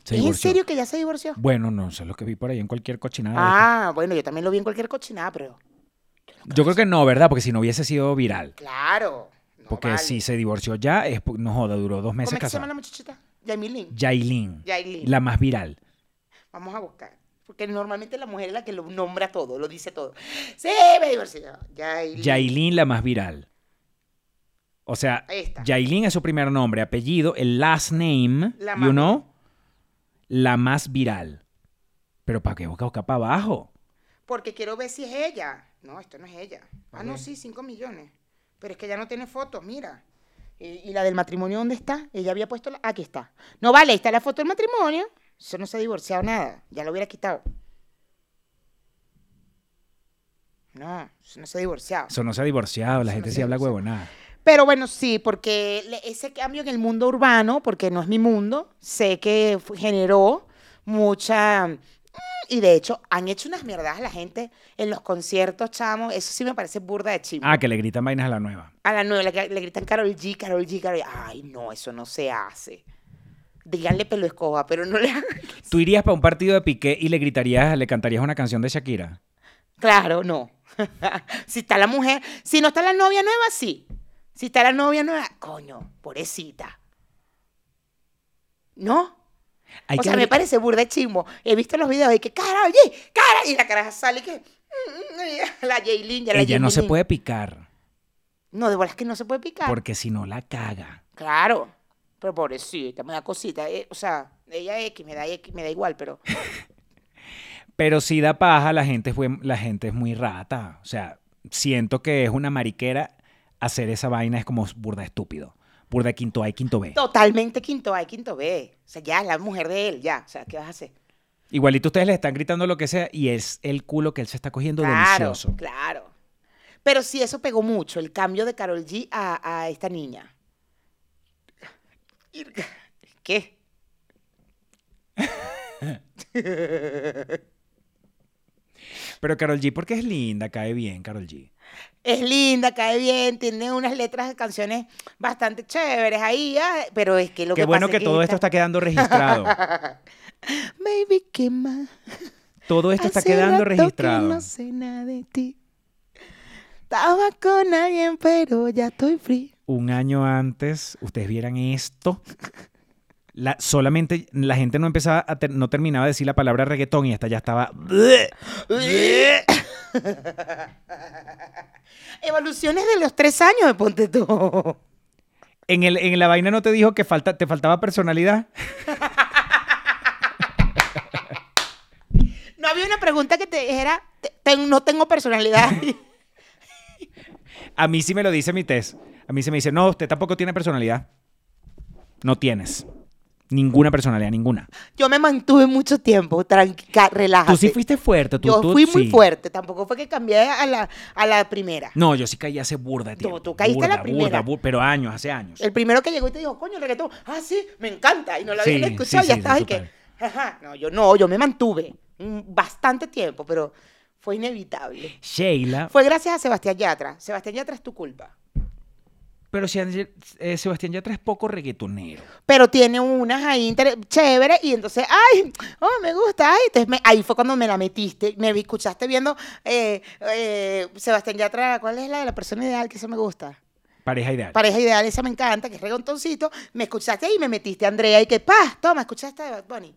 Se ¿Es en serio que ya se divorció? Bueno, no sé lo que vi por ahí en cualquier cochinada. Ah, bueno, yo también lo vi en cualquier cochinada, pero. Yo creo que no, ¿verdad? Porque si no hubiese sido viral. Claro. no Porque vale. si se divorció ya, es, no joda, duró dos meses ¿Cómo que se llama la muchachita? Yailin, Yailin. la más viral. Vamos a buscar. Porque normalmente la mujer es la que lo nombra todo, lo dice todo. Sí, me divorcié. Yailin. Yailin, la más viral. O sea. Yailin es su primer nombre, apellido, el last name, La you know, la más viral. Pero ¿para qué busca buscar para abajo? Porque quiero ver si es ella. No, esto no es ella. Ah, no, sí, 5 millones. Pero es que ya no tiene fotos, mira. ¿Y, y la del matrimonio dónde está? Ella había puesto la... Aquí está. No vale, ahí está la foto del matrimonio. Eso no se ha divorciado nada. Ya lo hubiera quitado. No, eso no se ha divorciado. Eso no se ha divorciado, la Eso no gente se sí ha habla huevonada. Pero bueno, sí, porque ese cambio en el mundo urbano, porque no es mi mundo, sé que generó mucha mm, Y de hecho, han hecho unas mierdas a la gente en los conciertos, chamo. Eso sí me parece burda de chimbo. Ah, que le gritan vainas a la nueva. A la nueva le, le gritan Carol G, Carol G, Carol G. Ay, no, eso no se hace. Díganle pelo escoba, pero no le hagan. *laughs* ¿Tú irías para un partido de Piqué y le gritarías, le cantarías una canción de Shakira? Claro, no. *laughs* si está la mujer, si no está la novia nueva, sí. Si está la novia nueva, coño, pobrecita. ¿No? Hay o que sea, me parece burda de chimbo. He visto los videos de que, Carol G, cara, y la caraja sale y que, *laughs* la Jaylin, ya la Ella no se puede picar, No, de bolas que no se puede picar. porque si no la caga. Claro. Pero pobrecita, me da cosita. eh, o sea, ella X, me da X, me da igual, pero... *laughs* Pero si da paja, la gente, es buen- la gente es muy rata. O sea, siento que es una mariquera hacer esa vaina, es como burda estúpido. Burda quinto A y quinto B. Totalmente quinto A y quinto B. O sea, ya es la mujer de él, ya. O sea, ¿qué vas a hacer? Igualito ustedes le están gritando lo que sea y es el culo que él se está cogiendo Claro, delicioso. claro. Pero sí, eso pegó mucho, el cambio de Carol G a, a esta niña. *laughs* ¿Qué? Pero Carol G, porque es linda, cae bien, Carol G. Es linda, cae bien, tiene unas letras de canciones bastante chéveres ahí, ah, pero es que lo Qué que bueno pasa que es todo esto está quedando registrado. *laughs* Baby, ¿qué más? Todo esto está quedando rato que registrado. no sé nada de ti. Estaba con alguien, pero ya estoy free. Un año antes, ustedes vieran esto. La, solamente la gente no empezaba a ter- no terminaba de decir la palabra reggaetón y esta ya estaba. *laughs* Evoluciones de los tres años de Ponte tú. En, el, en la vaina no te dijo que falta, te faltaba personalidad. *laughs* No había una pregunta que te dijera, "Te- te- no tengo personalidad. *laughs* A mí sí me lo dice mi test. A mí se me dice, no, usted tampoco tiene personalidad. No tienes. Ninguna personalidad, ninguna. Yo me mantuve mucho tiempo, tranquila, relájate. Tú sí fuiste fuerte. Tú, Yo tú- fui muy sí. fuerte, tampoco fue que cambié a la, a la primera. No, yo sí caí hace burda No, tiempo. tú caíste a la Burda, primera. burda, bur- pero años, hace años. El primero que llegó y te dijo, coño, el reggaetón, ah, sí, me encanta. Y no lo Sí, habían escuchado, sí, ya sí, estaba y que, ajá. No, yo no, yo me mantuve bastante tiempo, pero fue inevitable. Sheila, Fue gracias a Sebastián Yatra. Sebastián Yatra es tu culpa. pero si, eh, Sebastián Yatra es poco reggaetonero. Pero tiene unas ahí chéveres y entonces, ay, oh, me gusta, ay. Entonces me- ahí fue cuando me la metiste, me escuchaste viendo eh, eh, Sebastián Yatra, ¿cuál es la de la persona ideal que eso me gusta? Pareja ideal. Pareja ideal, esa me encanta, que es reggaetoncito. Me escuchaste ahí y me metiste a Andrea y que, pa, toma, escuchaste de Bad Bunny.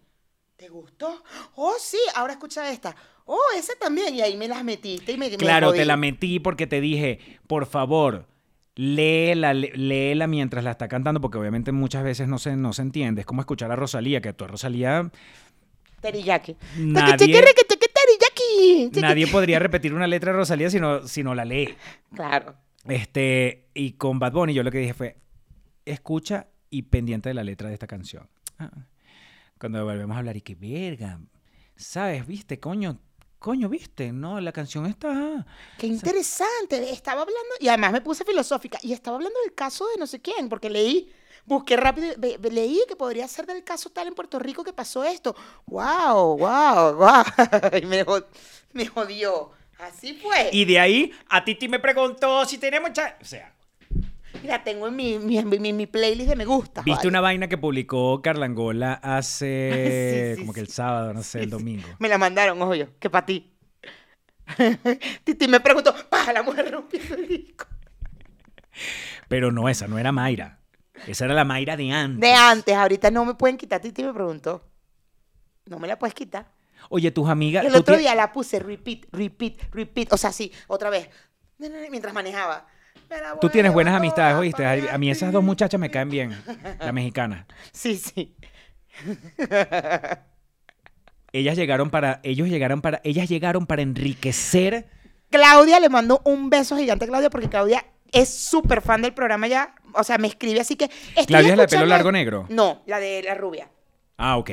¿Te gustó? Oh, sí, ahora escucha esta. Oh, esa también. Y ahí me las metiste y me me Claro, te la metí porque te dije, por favor, léela, lé- léela mientras la está cantando, porque obviamente muchas veces no se, no se entiende. Es como escuchar a Rosalía, que tú a Rosalía Teriyaki. Nadie- nadie podría repetir una letra de Rosalía si no, si no la lee. Claro. Este, y con Bad Bunny yo lo que dije fue, escucha y pendiente de la letra de esta canción. Ah, Cuando volvemos a hablar, y que verga, ¿sabes? ¿Viste? Coño, coño, ¿viste? No, la canción está... Qué interesante. Estaba hablando, y además me puse filosófica, y estaba hablando del caso de no sé quién, porque leí, busqué rápido, leí que podría ser del caso tal en Puerto Rico que pasó esto. ¡Wow! ¡Wow! ¡Wow! Y me, jod- me jodió. Así fue. Y de ahí, a Titi me preguntó si tenemos... cha- O sea, La tengo en mi, mi, mi- mi playlist de me gusta. ¿viste vale. una vaina que publicó Carla Angola hace... *laughs* Sí, sí, como que el sábado, no sé, el domingo? Me la mandaron, obvio, que para ti. *laughs* Titi me preguntó, ¡pa! La mujer rompiendo el disco. Pero no, esa no era Mayra. Esa era la Mayra de antes. De antes, ahorita no me pueden quitar. Titi me preguntó. No me la puedes quitar. Oye, tus amigas... El otro día la puse repeat, repeat, repeat. O sea, sí, otra vez. Mientras manejaba. Tú tienes buenas amistades, ¿oíste? A mí esas dos muchachas me caen bien. La *laughs* mexicana. Sí, sí. *laughs* Ellas llegaron para... Ellos llegaron para... Ellas llegaron para enriquecer... Claudia le mando un beso gigante a Claudia porque Claudia es súper fan del programa ya. O sea, me escribe así que. ¿Claudia es la de pelo largo negro? No, la de la rubia. Ah, ok.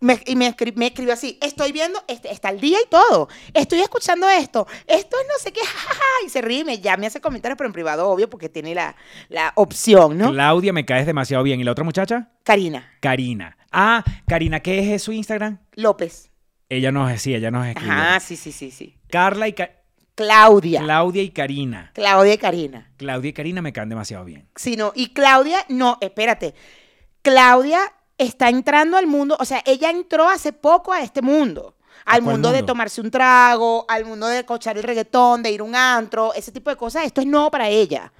Me, y me, escri- me escribió así, estoy viendo, este, está el día y todo, estoy escuchando esto, esto es no sé qué, *laughs* jajaja, y se ríe, me, ya me hace comentarios, pero en privado, obvio, porque tiene la, la opción, ¿no? Claudia me caes demasiado bien. ¿Y la otra muchacha? Karina Karina. Ah, Karina, ¿qué es su Instagram? López. Ella nos, sí, ella nos escribió. Ajá, sí, sí, sí, sí. Carla y Ca- Claudia. Claudia y Karina. Claudia y Karina. Claudia y Karina me caen demasiado bien. Sí, no. Y Claudia, no, espérate. Claudia está entrando al mundo, o sea, ella entró hace poco a este mundo. Al mundo, de tomarse un trago, al mundo de cochar el reggaetón, de ir a un antro, ese tipo de cosas. Esto es nuevo para ella.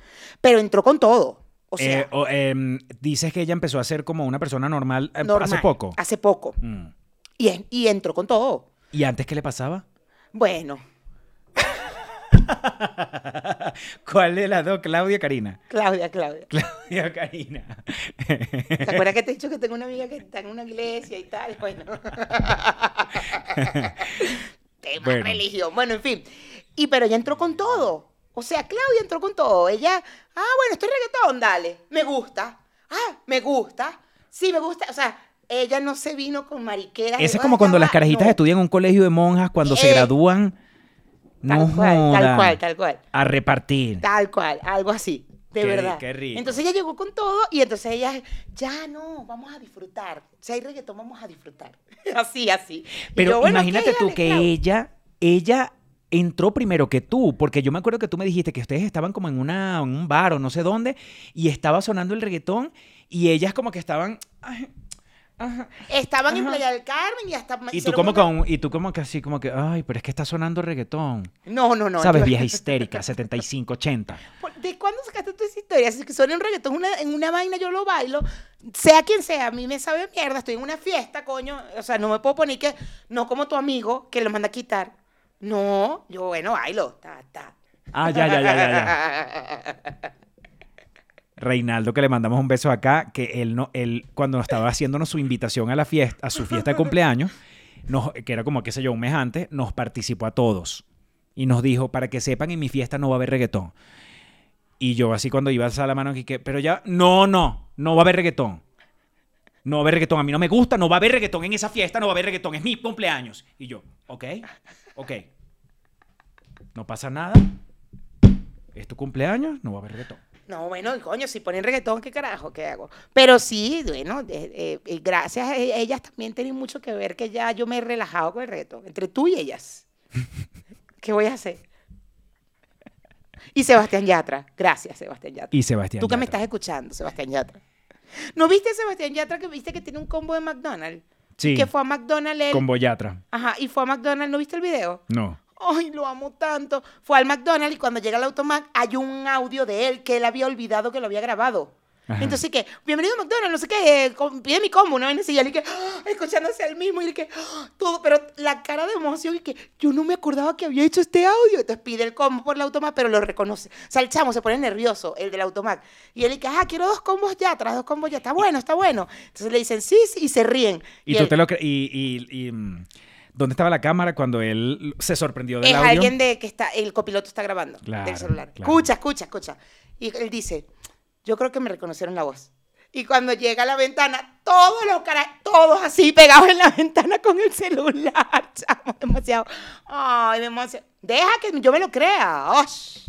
Pero entró con todo. O sea, Eh, o, em, dices que ella empezó a ser como una persona normal, eh, normal. hace poco. Hace poco. Mm. Y, y entró con todo. ¿Y antes qué le pasaba? Bueno, *laughs* ¿Cuál de las dos? Claudia o Karina. Claudia, Claudia. Claudia o Karina. ¿Te acuerdas que te he dicho que tengo una amiga que está en una iglesia y tal? Bueno. *laughs* Tema Bueno. religión. Bueno, en fin. Y pero ella entró con todo. O sea, Claudia entró con todo. Ella, ah, bueno, esto es reggaetón, dale. Me gusta. Ah, me gusta. Sí, me gusta. O sea, ella no se vino con mariqueras. Ese es como "Ah, cuando las va". carajitas No. estudian en un colegio de monjas, cuando se Eh, gradúan. No Tal cual, tal cual, tal cual. A repartir. Tal cual, algo así, de Qué- verdad. qué rico. Entonces ella llegó con todo y entonces ella, ya no, vamos a disfrutar. Si hay reggaetón, vamos a disfrutar. *laughs* así, así. Pero yo, bueno, imagínate tú que ella, ella entró primero que tú, porque yo me acuerdo que tú me dijiste que ustedes estaban como en, una, en un bar o no sé dónde, y estaba sonando el reggaetón, y ellas como que estaban... ay, ajá. Estaban en. Playa del Carmen y hasta... Y tú como una- con, y tú como que así, como que, ay, pero es que está sonando reggaetón. No, no, no. ¿Sabes? yo- Vieja *laughs* histérica, 75, 80. ¿Por- ¿De cuándo sacaste tu historia? Si es que suena un reggaetón una- en una vaina, yo lo bailo. Sea quien sea, a mí me sabe mierda. Estoy en una fiesta, coño. O sea, no me puedo poner que... No como tu amigo, que lo manda a quitar. No, yo, bueno, bailo. Ta, ta. Ah, ya, ya, ya, ya, ya. *laughs* Reinaldo, que le mandamos un beso acá, que él no, él cuando estaba haciéndonos su invitación a la fiesta, a su fiesta de cumpleaños, que era como, qué sé yo, un mes antes, nos participó a todos. Y nos dijo, para que sepan, en mi fiesta no va a haber reggaetón. Y yo así cuando iba a alzar la mano que, pero ya, no, no, no va a haber reggaetón. No va a haber reggaetón, a mí no me gusta, no va a haber reggaetón en esa fiesta, no va a haber reggaetón, es mi cumpleaños. Y yo, ok, ok. No pasa nada. Es tu cumpleaños, no va a haber reggaetón. No, bueno, coño, si ponen reggaetón, ¿qué carajo? ¿Qué hago? Pero sí, bueno, eh, eh, gracias a e- ellas también tienen mucho que ver que ya yo me he relajado con el reggaetón. Entre tú y ellas. *laughs* ¿Qué voy a hacer? Y Sebastián Yatra. Gracias, Sebastián Yatra. Y Sebastián. Tú que me Yatra. estás escuchando, Sebastián Yatra. ¿No viste a Sebastián Yatra que viste que tiene un combo de McDonald's? Sí, Que fue a McDonald's él. con Boyatra. Ajá, y fue a McDonald's, ¿no viste el video? No. Ay, lo amo tanto. Fue al McDonald's y cuando llega al automac hay un audio de él que él había olvidado que lo había grabado. Ajá. Entonces, que, bienvenido a McDonald's, no sé qué, eh, pide mi combo, ¿no? Y así, y él y que, ah, escuchándose al mismo, y que, ah, todo, pero la cara de emoción y que yo no me acordaba que había hecho este audio. Entonces pide el combo por el automac, pero lo reconoce. O sea, el chamo se pone nervioso, el del automac. Y él y que, ah, quiero dos combos ya, tras dos combos ya, está bueno, está bueno. Entonces le dicen, sí, sí, y se ríen. Y, tú él- te lo y, y, y, mm, ¿Dónde estaba la cámara cuando él se sorprendió del es audio? alguien de que está, el copiloto está grabando Claro, del celular. claro. Escucha, escucha, escucha. Y él dice, yo creo que me reconocieron la voz. Y cuando llega a la ventana, todos los caras, todos así pegados en la *laughs* ventana con el celular. *laughs* Chamo, demasiado. Ay, demasiado. Deja que yo me lo crea. Osh.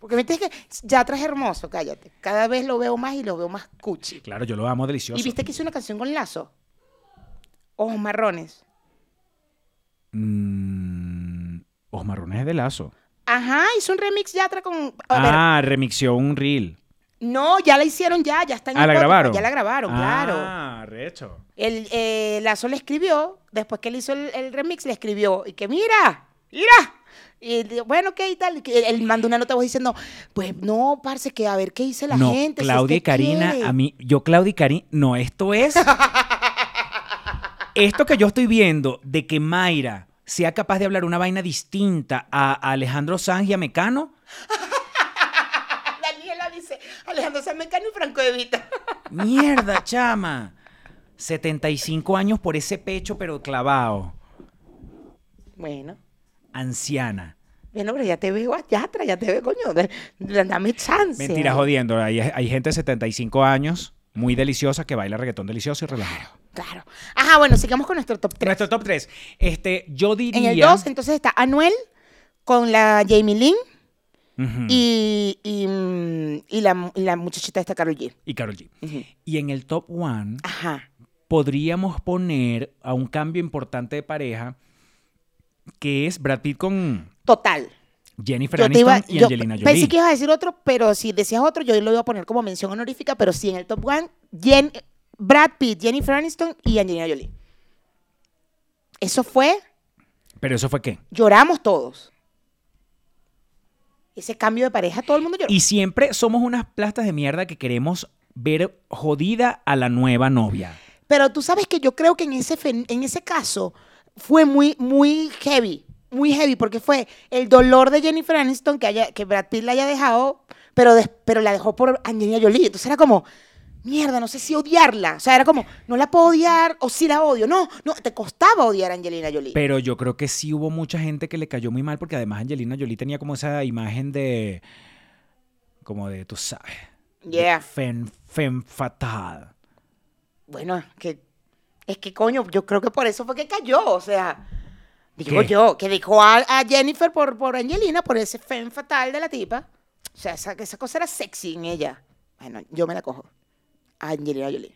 Porque viste que ya traje hermoso, cállate. Cada vez lo veo más y lo veo más cuchi. Claro, yo lo amo delicioso. ¿Y viste que hizo una canción con Lazo? Ojos marrones. Mm, Os marrones de lazo. Ajá, hizo un remix ya con... a ver, Ah, remixió un reel. No, ya la hicieron ya, ya está en Ah, ¿la grabaron? Ya la grabaron, claro. Ah, recho. El, eh, Lazo le escribió, después que él hizo el, el remix, le escribió, y que mira, mira. Y bueno, ¿qué y tal? Él mandó una nota voz diciendo, pues no, parce, que a ver qué dice la no, gente. si Claudia y Karina, quiere". a mí, yo Claudia y Karina, no, esto es... *laughs* esto que yo estoy viendo de que Mayra sea capaz de hablar una vaina distinta a, a Alejandro Sanz y a Mecano, Daniela dice, Alejandro Samecano y Franco de Vita. mierda, chama. 75 años por ese pecho, pero clavado. bueno, Anciana. bueno, pero ya te veo allá atrás, ya te veo, coño, dame chance. Mentira, jodiendo. Hay, hay gente de 75 años muy deliciosa que baila reggaetón delicioso y relajado. Claro. Ajá, bueno, sigamos con nuestro top 3. Nuestro top 3. Este, yo diría... En el 2, entonces está Anuel con la Jamie Lynn. Ujú. y, y, mm, y la, y la muchachita esta Carol G. y Karol G. Y en el top 1 Ajá. podríamos poner a un cambio importante de pareja que es Brad Pitt con Total. Jennifer Yo iba, Aniston y yo Angelina Jolie. pensé que ibas a decir otro, pero si decías otro, yo lo iba a poner como mención honorífica, pero sí en el top one, Jen- Brad Pitt, Jennifer Aniston y Angelina Jolie. Eso fue, Pero eso fue qué? lloramos todos. Ese cambio de pareja, todo el mundo lloró. Y siempre somos unas plastas de mierda que queremos ver jodida a la nueva novia. Pero tú sabes que yo creo que en ese, en ese caso fue muy, muy heavy. Muy heavy, porque fue el dolor de Jennifer Aniston que, haya, que Brad Pitt la haya dejado, pero, des- pero la dejó por Angelina Jolie. Entonces era como, mierda, no sé si odiarla. O sea, era como, no la puedo odiar o sí la odio. No, no, te costaba odiar a Angelina Jolie. Pero yo creo que sí hubo mucha gente que le cayó muy mal porque además Angelina Jolie tenía como esa imagen de. como de, tú sabes. Yeah. Femme fatal. Bueno, que es que coño, yo creo que por eso fue que cayó, o sea, digo ¿Qué? yo, que dejó a, a Jennifer por, por Angelina, por ese femme fatal de la tipa. O sea, esa, esa cosa era sexy en ella. Bueno, yo me la cojo. A Angelina Jolie.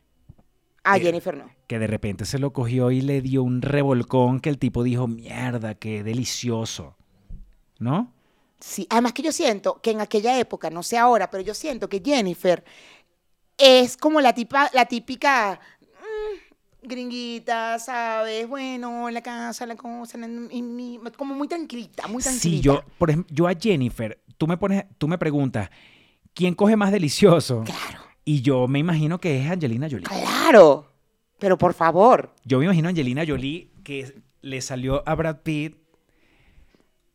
A Jennifer no. Que de repente se lo cogió y le dio un revolcón que el tipo dijo, mierda, qué delicioso. ¿No? Sí, además que yo siento que en aquella época, no sé ahora, pero yo siento que Jennifer es como la tipa, la típica mm, gringuita, ¿sabes? Bueno, en la casa, la cosa, la- mi- como muy tranquilita, muy tranquilita. Sí, yo, por ejemplo, yo a Jennifer, tú me pones, tú me preguntas, ¿quién coge más delicioso? Claro, Y yo me imagino que es Angelina Jolie. claro. Pero por favor, Yo me imagino a Angelina Jolie que le salió a Brad Pitt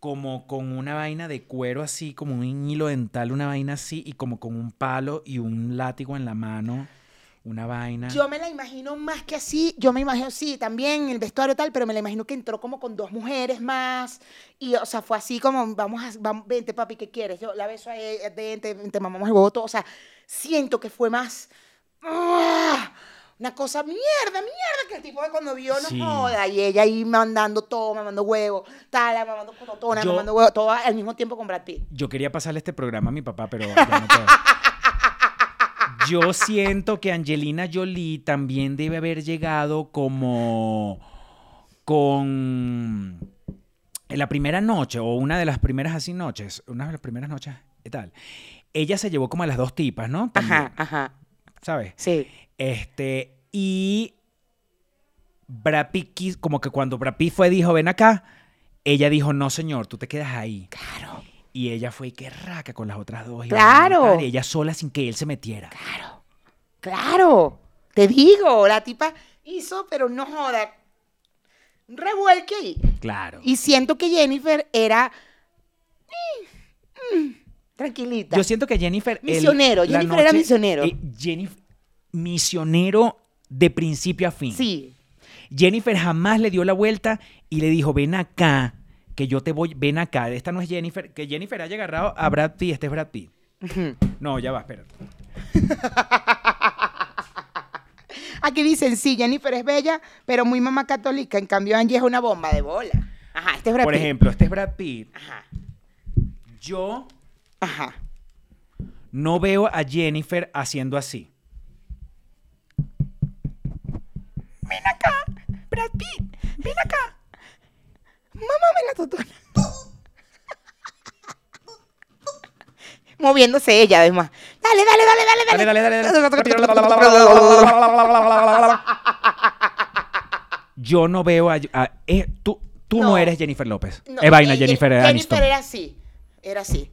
como con una vaina de cuero así, como un hilo dental, una vaina así, y como con un palo y un látigo en la mano, una vaina. yo me la imagino más que así. Yo me imagino, sí, también el vestuario tal, pero me la imagino que entró como con dos mujeres más. Y, o sea, fue así como, vamos a, vamos, vente papi, ¿qué quieres? Yo la beso a ella, vente, te mamamos el voto. O sea, siento que fue más... ¡ah! Una cosa mierda, mierda, que el tipo de cuando vio no Sí. joda. Y ella ahí mandando todo, mamando huevo, tal, mamando cototona, mamando huevo, todo al mismo tiempo con Brad Pitt. Yo quería pasarle este programa a mi papá, pero ya no puedo. *laughs* Yo siento que Angelina Jolie también debe haber llegado como con en la primera noche o una de las primeras así noches, una de las primeras noches y tal. Ella se llevó como a las dos tipas, ¿no? También, Ajá, ajá, ¿Sabes? sí. Este, y Brad Pitt, como que cuando Brad Pitt fue, dijo, ven acá, ella dijo, no, señor, tú te quedas ahí. Claro, Y ella fue que raca con las otras dos. y Claro. Y ella sola sin que él se metiera. claro, claro. Te digo, la tipa hizo, pero no joda, revuelque ahí. Claro. Y siento que Jennifer era mm, mm, tranquilita. Yo siento que Jennifer... Misionero, Jennifer era misionero. eh, Jennifer, misionero de principio a fin. Sí, Jennifer jamás le dio la vuelta y le dijo, ven acá, que yo te voy, ven acá. Esta no es Jennifer, que Jennifer haya agarrado a Brad Pitt, este es Brad Pitt. No, ya va, espera. *laughs* Aquí dicen, sí, Jennifer es bella, pero muy mamá católica. En cambio, Angie es una bomba de bola. Ajá, este es Brad Por Pitt. ejemplo, este es Brad Pitt. Ajá, Yo ajá. no veo a Jennifer haciendo así. Ven acá, Brad Pitt, ven acá. Mámame la totona. Moviéndose ella, además. Dale, dale, dale, dale, Dale, dale. dale, dale. Yo no veo a... a- eh, tú tú no. No. eres Jennifer López. No, vaina, eh, Jennifer Jennifer Aniston. era así, era así.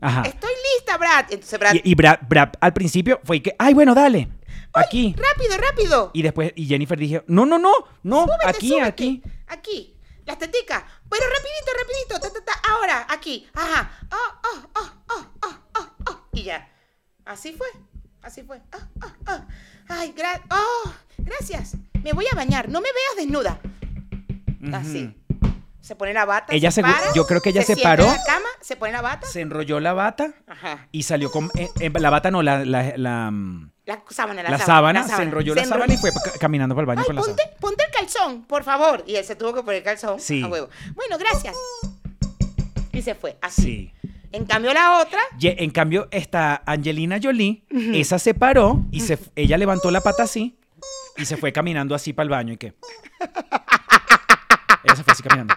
Ajá. Estoy lista, Brad. Entonces, Brad, Y, y Brad, Brad al principio fue que, ay, bueno, dale. Aquí. rápido, rápido. Y después, y Jennifer dije, no, no, no, no, Súbete, aquí, súbete. aquí. Aquí. Las teticas. Pero rapidito, rapidito. Ta, ta, ta. Ahora, aquí. Ajá. Oh, oh, oh, oh, oh, oh, oh. Y ya. Así fue. Así fue. Ah, ah, ah. Ay, gra oh, gracias. Me voy a bañar. No me veas desnuda. Así. Se pone la bata. Ella se para, yo creo que ella se paró. en la cama, se pone la bata. Se enrolló la bata Ajá. y salió con... eh, eh, la bata no, la, la, la, mm, La sábana, la, la sábana, sábana, se enrolló la sábana y fue ca- caminando para el baño Ay, con la ponte, sábana. ponte el calzón, por favor. Y él se tuvo que poner el calzón Sí. a huevo. Bueno, gracias. Y se fue, así. Sí. En cambio, la otra, Ye- En cambio, está Angelina Jolie, esa se paró y se, ella levantó la pata así y se fue caminando así para el baño y qué. se fue así caminando.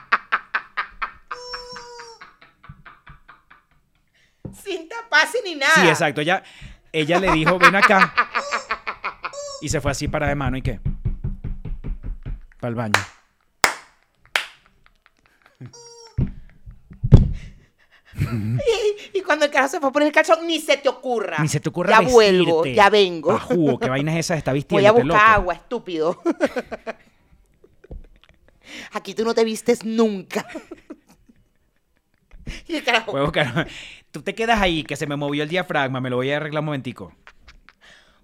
Taparse ni nada. Sí, exacto. Ella, ella le dijo, ven acá. Y se fue así para de mano y qué. Para el baño. Y, y cuando el carajo se fue a poner el calzón, ni se te ocurra. Ni se te ocurra Ya vuelvo, ya vengo. Bajú, ¿qué vaina es esa? Está Voy vistiendo. a buscar agua, estúpido. *laughs* Aquí tú no te vistes nunca. *laughs* y el carajo, a buscar- Tú te quedas ahí, que se me movió el diafragma. Me lo voy a arreglar un momentico.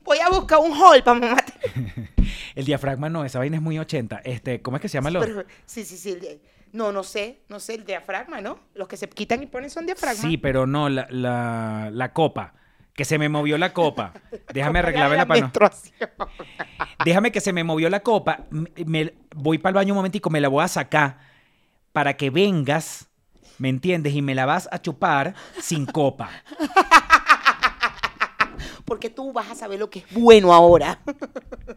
voy a buscar un hall para mamarte. *laughs* El diafragma no, esa vaina es muy 80. Este, ¿Cómo es que se llama? Lo... Pero- sí, sí, sí. de- No, no sé, no sé, el diafragma, ¿no? Los que se quitan y ponen son diafragma. Sí, pero no, la, la, la copa. Que se me movió la copa. *laughs* Déjame arreglarme la la. Déjame que se me movió la copa. me- voy para el baño un momentico, me la voy a sacar para que vengas, ¿me entiendes? Y me la vas a chupar sin copa. *laughs* Porque tú vas a saber lo que es bueno ahora.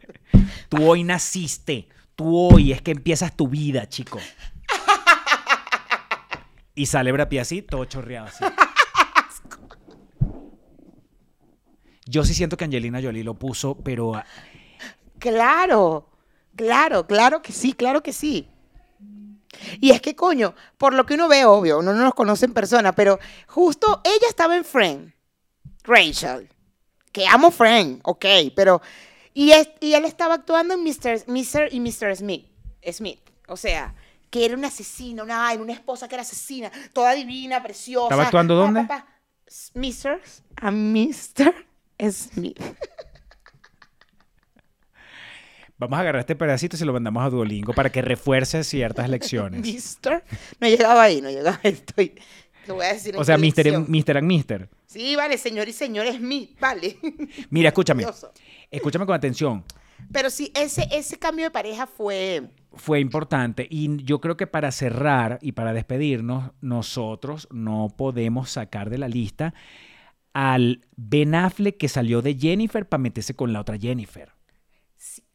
*laughs* Tú hoy naciste. Tú hoy es que empiezas tu vida, chico. Y sale Brad Pitt así, todo chorreado así. Yo sí siento que Angelina Jolie lo puso, pero Claro, claro, claro que sí, claro que sí. Y es que, coño, por lo que uno ve, obvio, uno no nos conoce en persona, pero justo ella estaba en Friend, Rachel, que amo Friend, ok, pero... Y, es- y él estaba actuando en Mr. Mr. y Mr. Smith, Smith, o sea, que era una asesina, una, vaina, una esposa que era asesina, toda divina, preciosa. ¿Estaba actuando dónde? Mr. a Mr. Smith. *laughs* vamos a agarrar este pedacito y se lo mandamos a Duolingo para que refuerce ciertas *laughs* lecciones. Mister. No llegaba ahí, no llegaba ahí. Estoy. Te voy a decir. O sea, Mister. Mister and Mister. Sí, vale, señor y señor Smith, vale. *laughs* Mira, escúchame. Escúchame con atención. Pero sí, ese, ese cambio de pareja fue. Fue importante y yo creo que para cerrar y para despedirnos, nosotros no podemos sacar de la lista al Ben Affleck que salió de Jennifer para meterse con la otra Jennifer.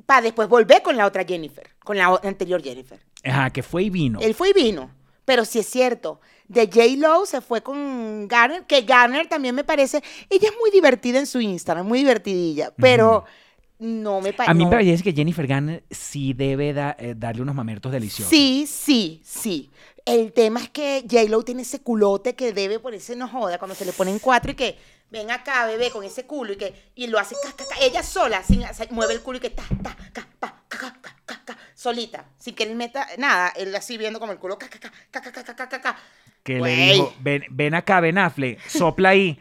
Para después volver con la otra Jennifer, con la anterior Jennifer. Ajá, que fue y vino. Él fue y vino. Pero sí es cierto. De J-Lo se fue con Garner, que Garner también me parece. Ella es muy divertida en su Instagram, muy divertidilla. Pero no me parece. A mí me parece que Jennifer Garner sí debe da- eh, darle unos mamertos deliciosos. Sí, sí, sí. El tema es que J-Lo tiene ese culote que debe ponerse no joda cuando se le ponen cuatro y que ven acá, bebé, con ese culo y que y lo hace ca, ca, ca. ella sola, sin hacer- mueve el culo y que ta, ta, ca, pa, ca, ca, ca, ca, ca, solita, sin que él meta nada, él así viendo como el culo ca, ca, ca, ca, ca, ca, ca, ca, ca. Que le dijo, ven, ven acá, Ben Affleck, sopla ahí.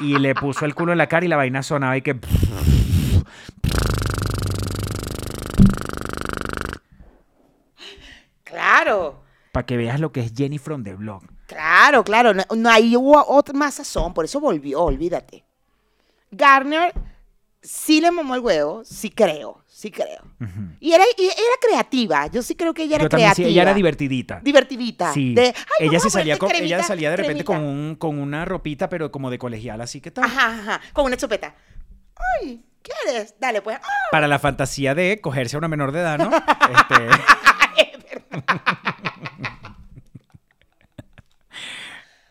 y le puso el culo en la cara y la vaina sonaba y que... Claro. Para que veas lo que es Jenny from the Block. Claro, claro, no, no ahí hubo otra más sazón, por eso volvió, olvídate. Garner sí le mamó el huevo, sí creo, sí creo. Y era, y era creativa, yo sí creo que ella era Yo también, sí, creativa. ella era divertidita. Divertidita. Sí. de, "Ay, ella se salía con, ella salía de repente con, cremita". un, con una ropita, pero como de colegial, así que tal. Ajá, ajá, con una chupeta. Ay, ¿quieres? Dale, pues. Para la fantasía de cogerse a una menor de edad, ¿no? *laughs* Este, *laughs*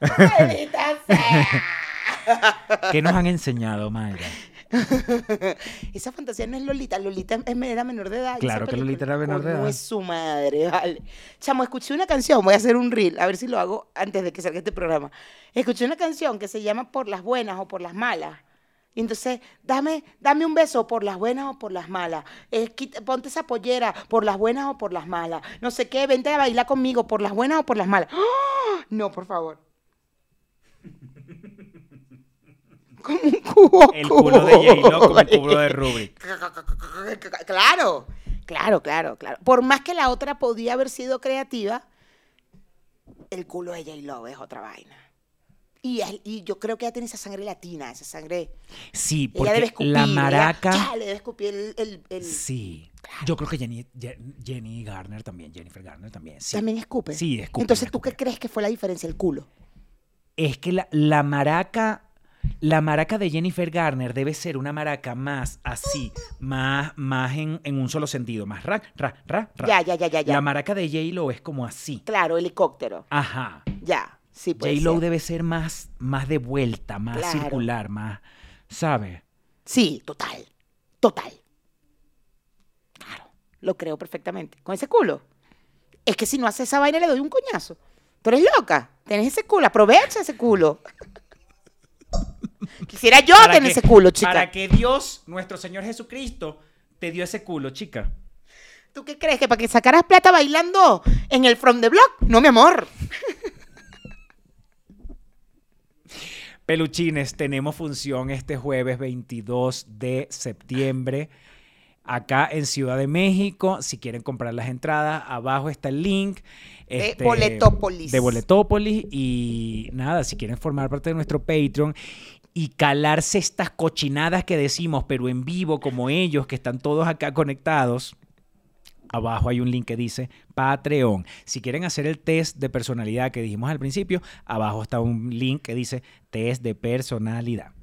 sea. ¿Qué nos han enseñado, Mayra? Esa fantasía no es Lolita, Lolita era menor de edad. Claro que Lolita era menor de edad. es su madre, vale. Chamo, escuché una canción, voy a hacer un reel, a ver si lo hago antes de que salga este programa. Escuché una canción que se llama Por las buenas o por las malas. Y entonces, dame, dame un beso por las buenas o por las malas. Eh, quita- ponte esa pollera por las buenas o por las malas. No sé qué, vente a bailar conmigo por las buenas o por las malas. ¡Ah! No, por favor. Como un cubo. El culo de J-Lo como el culo de Rubrik. Claro, claro, claro, claro. Por más que la otra podía haber sido creativa, el culo de J-Lo es otra vaina. Y, yo creo que ella tiene esa sangre latina, esa sangre. Sí, ella debe porque escupir. la ella- maraca... ya, le debe escupir el. el- el- Sí. Yo creo que Jenny, Je- Jenny Garner también, Jennifer Garner también. Sí. También escupe. Sí, escupe, Entonces, ¿tú escupe. qué crees que fue la diferencia? El culo. Es que la, la maraca, La maraca de Jennifer Garner debe ser una maraca más así, más, más en, en un solo sentido, más ra, ra, ra, ra. Ya, ya, ya, ya, ya. La maraca de J-Lo es como así. Claro, helicóptero. Ajá. Ya, sí, puede J-Lo debe ser más, más de vuelta, más Claro. circular, más, ¿sabes? Sí, total. Total. Claro, lo creo perfectamente. Con ese culo. Es que si no hace esa vaina le doy un coñazo. Tú eres loca. Tenés ese culo. Aprovecha ese culo. Quisiera yo Para tener que- ese culo, chica. Para que Dios, nuestro Señor Jesucristo, te dio ese culo, chica. ¿Tú qué crees? ¿Que para que sacaras plata bailando en el From the Block? No, mi amor. Peluchines, tenemos función este jueves 22 de septiembre acá en Ciudad de México. Si quieren comprar las entradas, abajo está el link. este, Boletópolis. De Boletópolis. Y nada, si quieren formar parte de nuestro Patreon y calarse estas cochinadas que decimos, pero en vivo como ellos, que están todos acá conectados. Abajo hay un link que dice Patreon. Si quieren hacer el test de personalidad que dijimos al principio, abajo está un link que dice test de personalidad.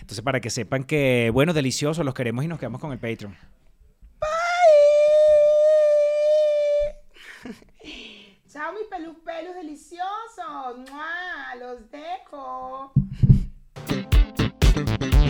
Entonces, para que sepan que, bueno, delicioso, los queremos y nos quedamos con el Patreon. *laughs* Chao, mis pelus pelos deliciosos. Los dejo. Ponte,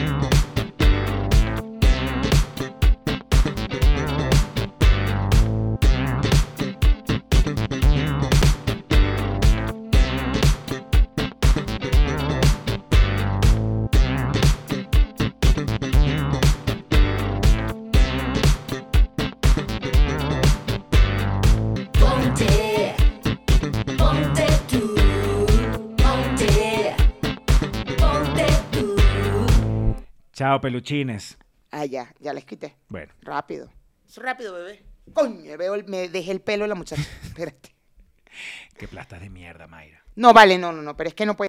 Chao, peluchines. Ah, ya, ya les quité. Bueno, Rápido. Es rápido, bebé. Coño, veo el- me dejé el pelo de la muchacha. *laughs* Espérate. qué plastas de mierda, Mayra. No, vale, no, no, no, pero es que no puede.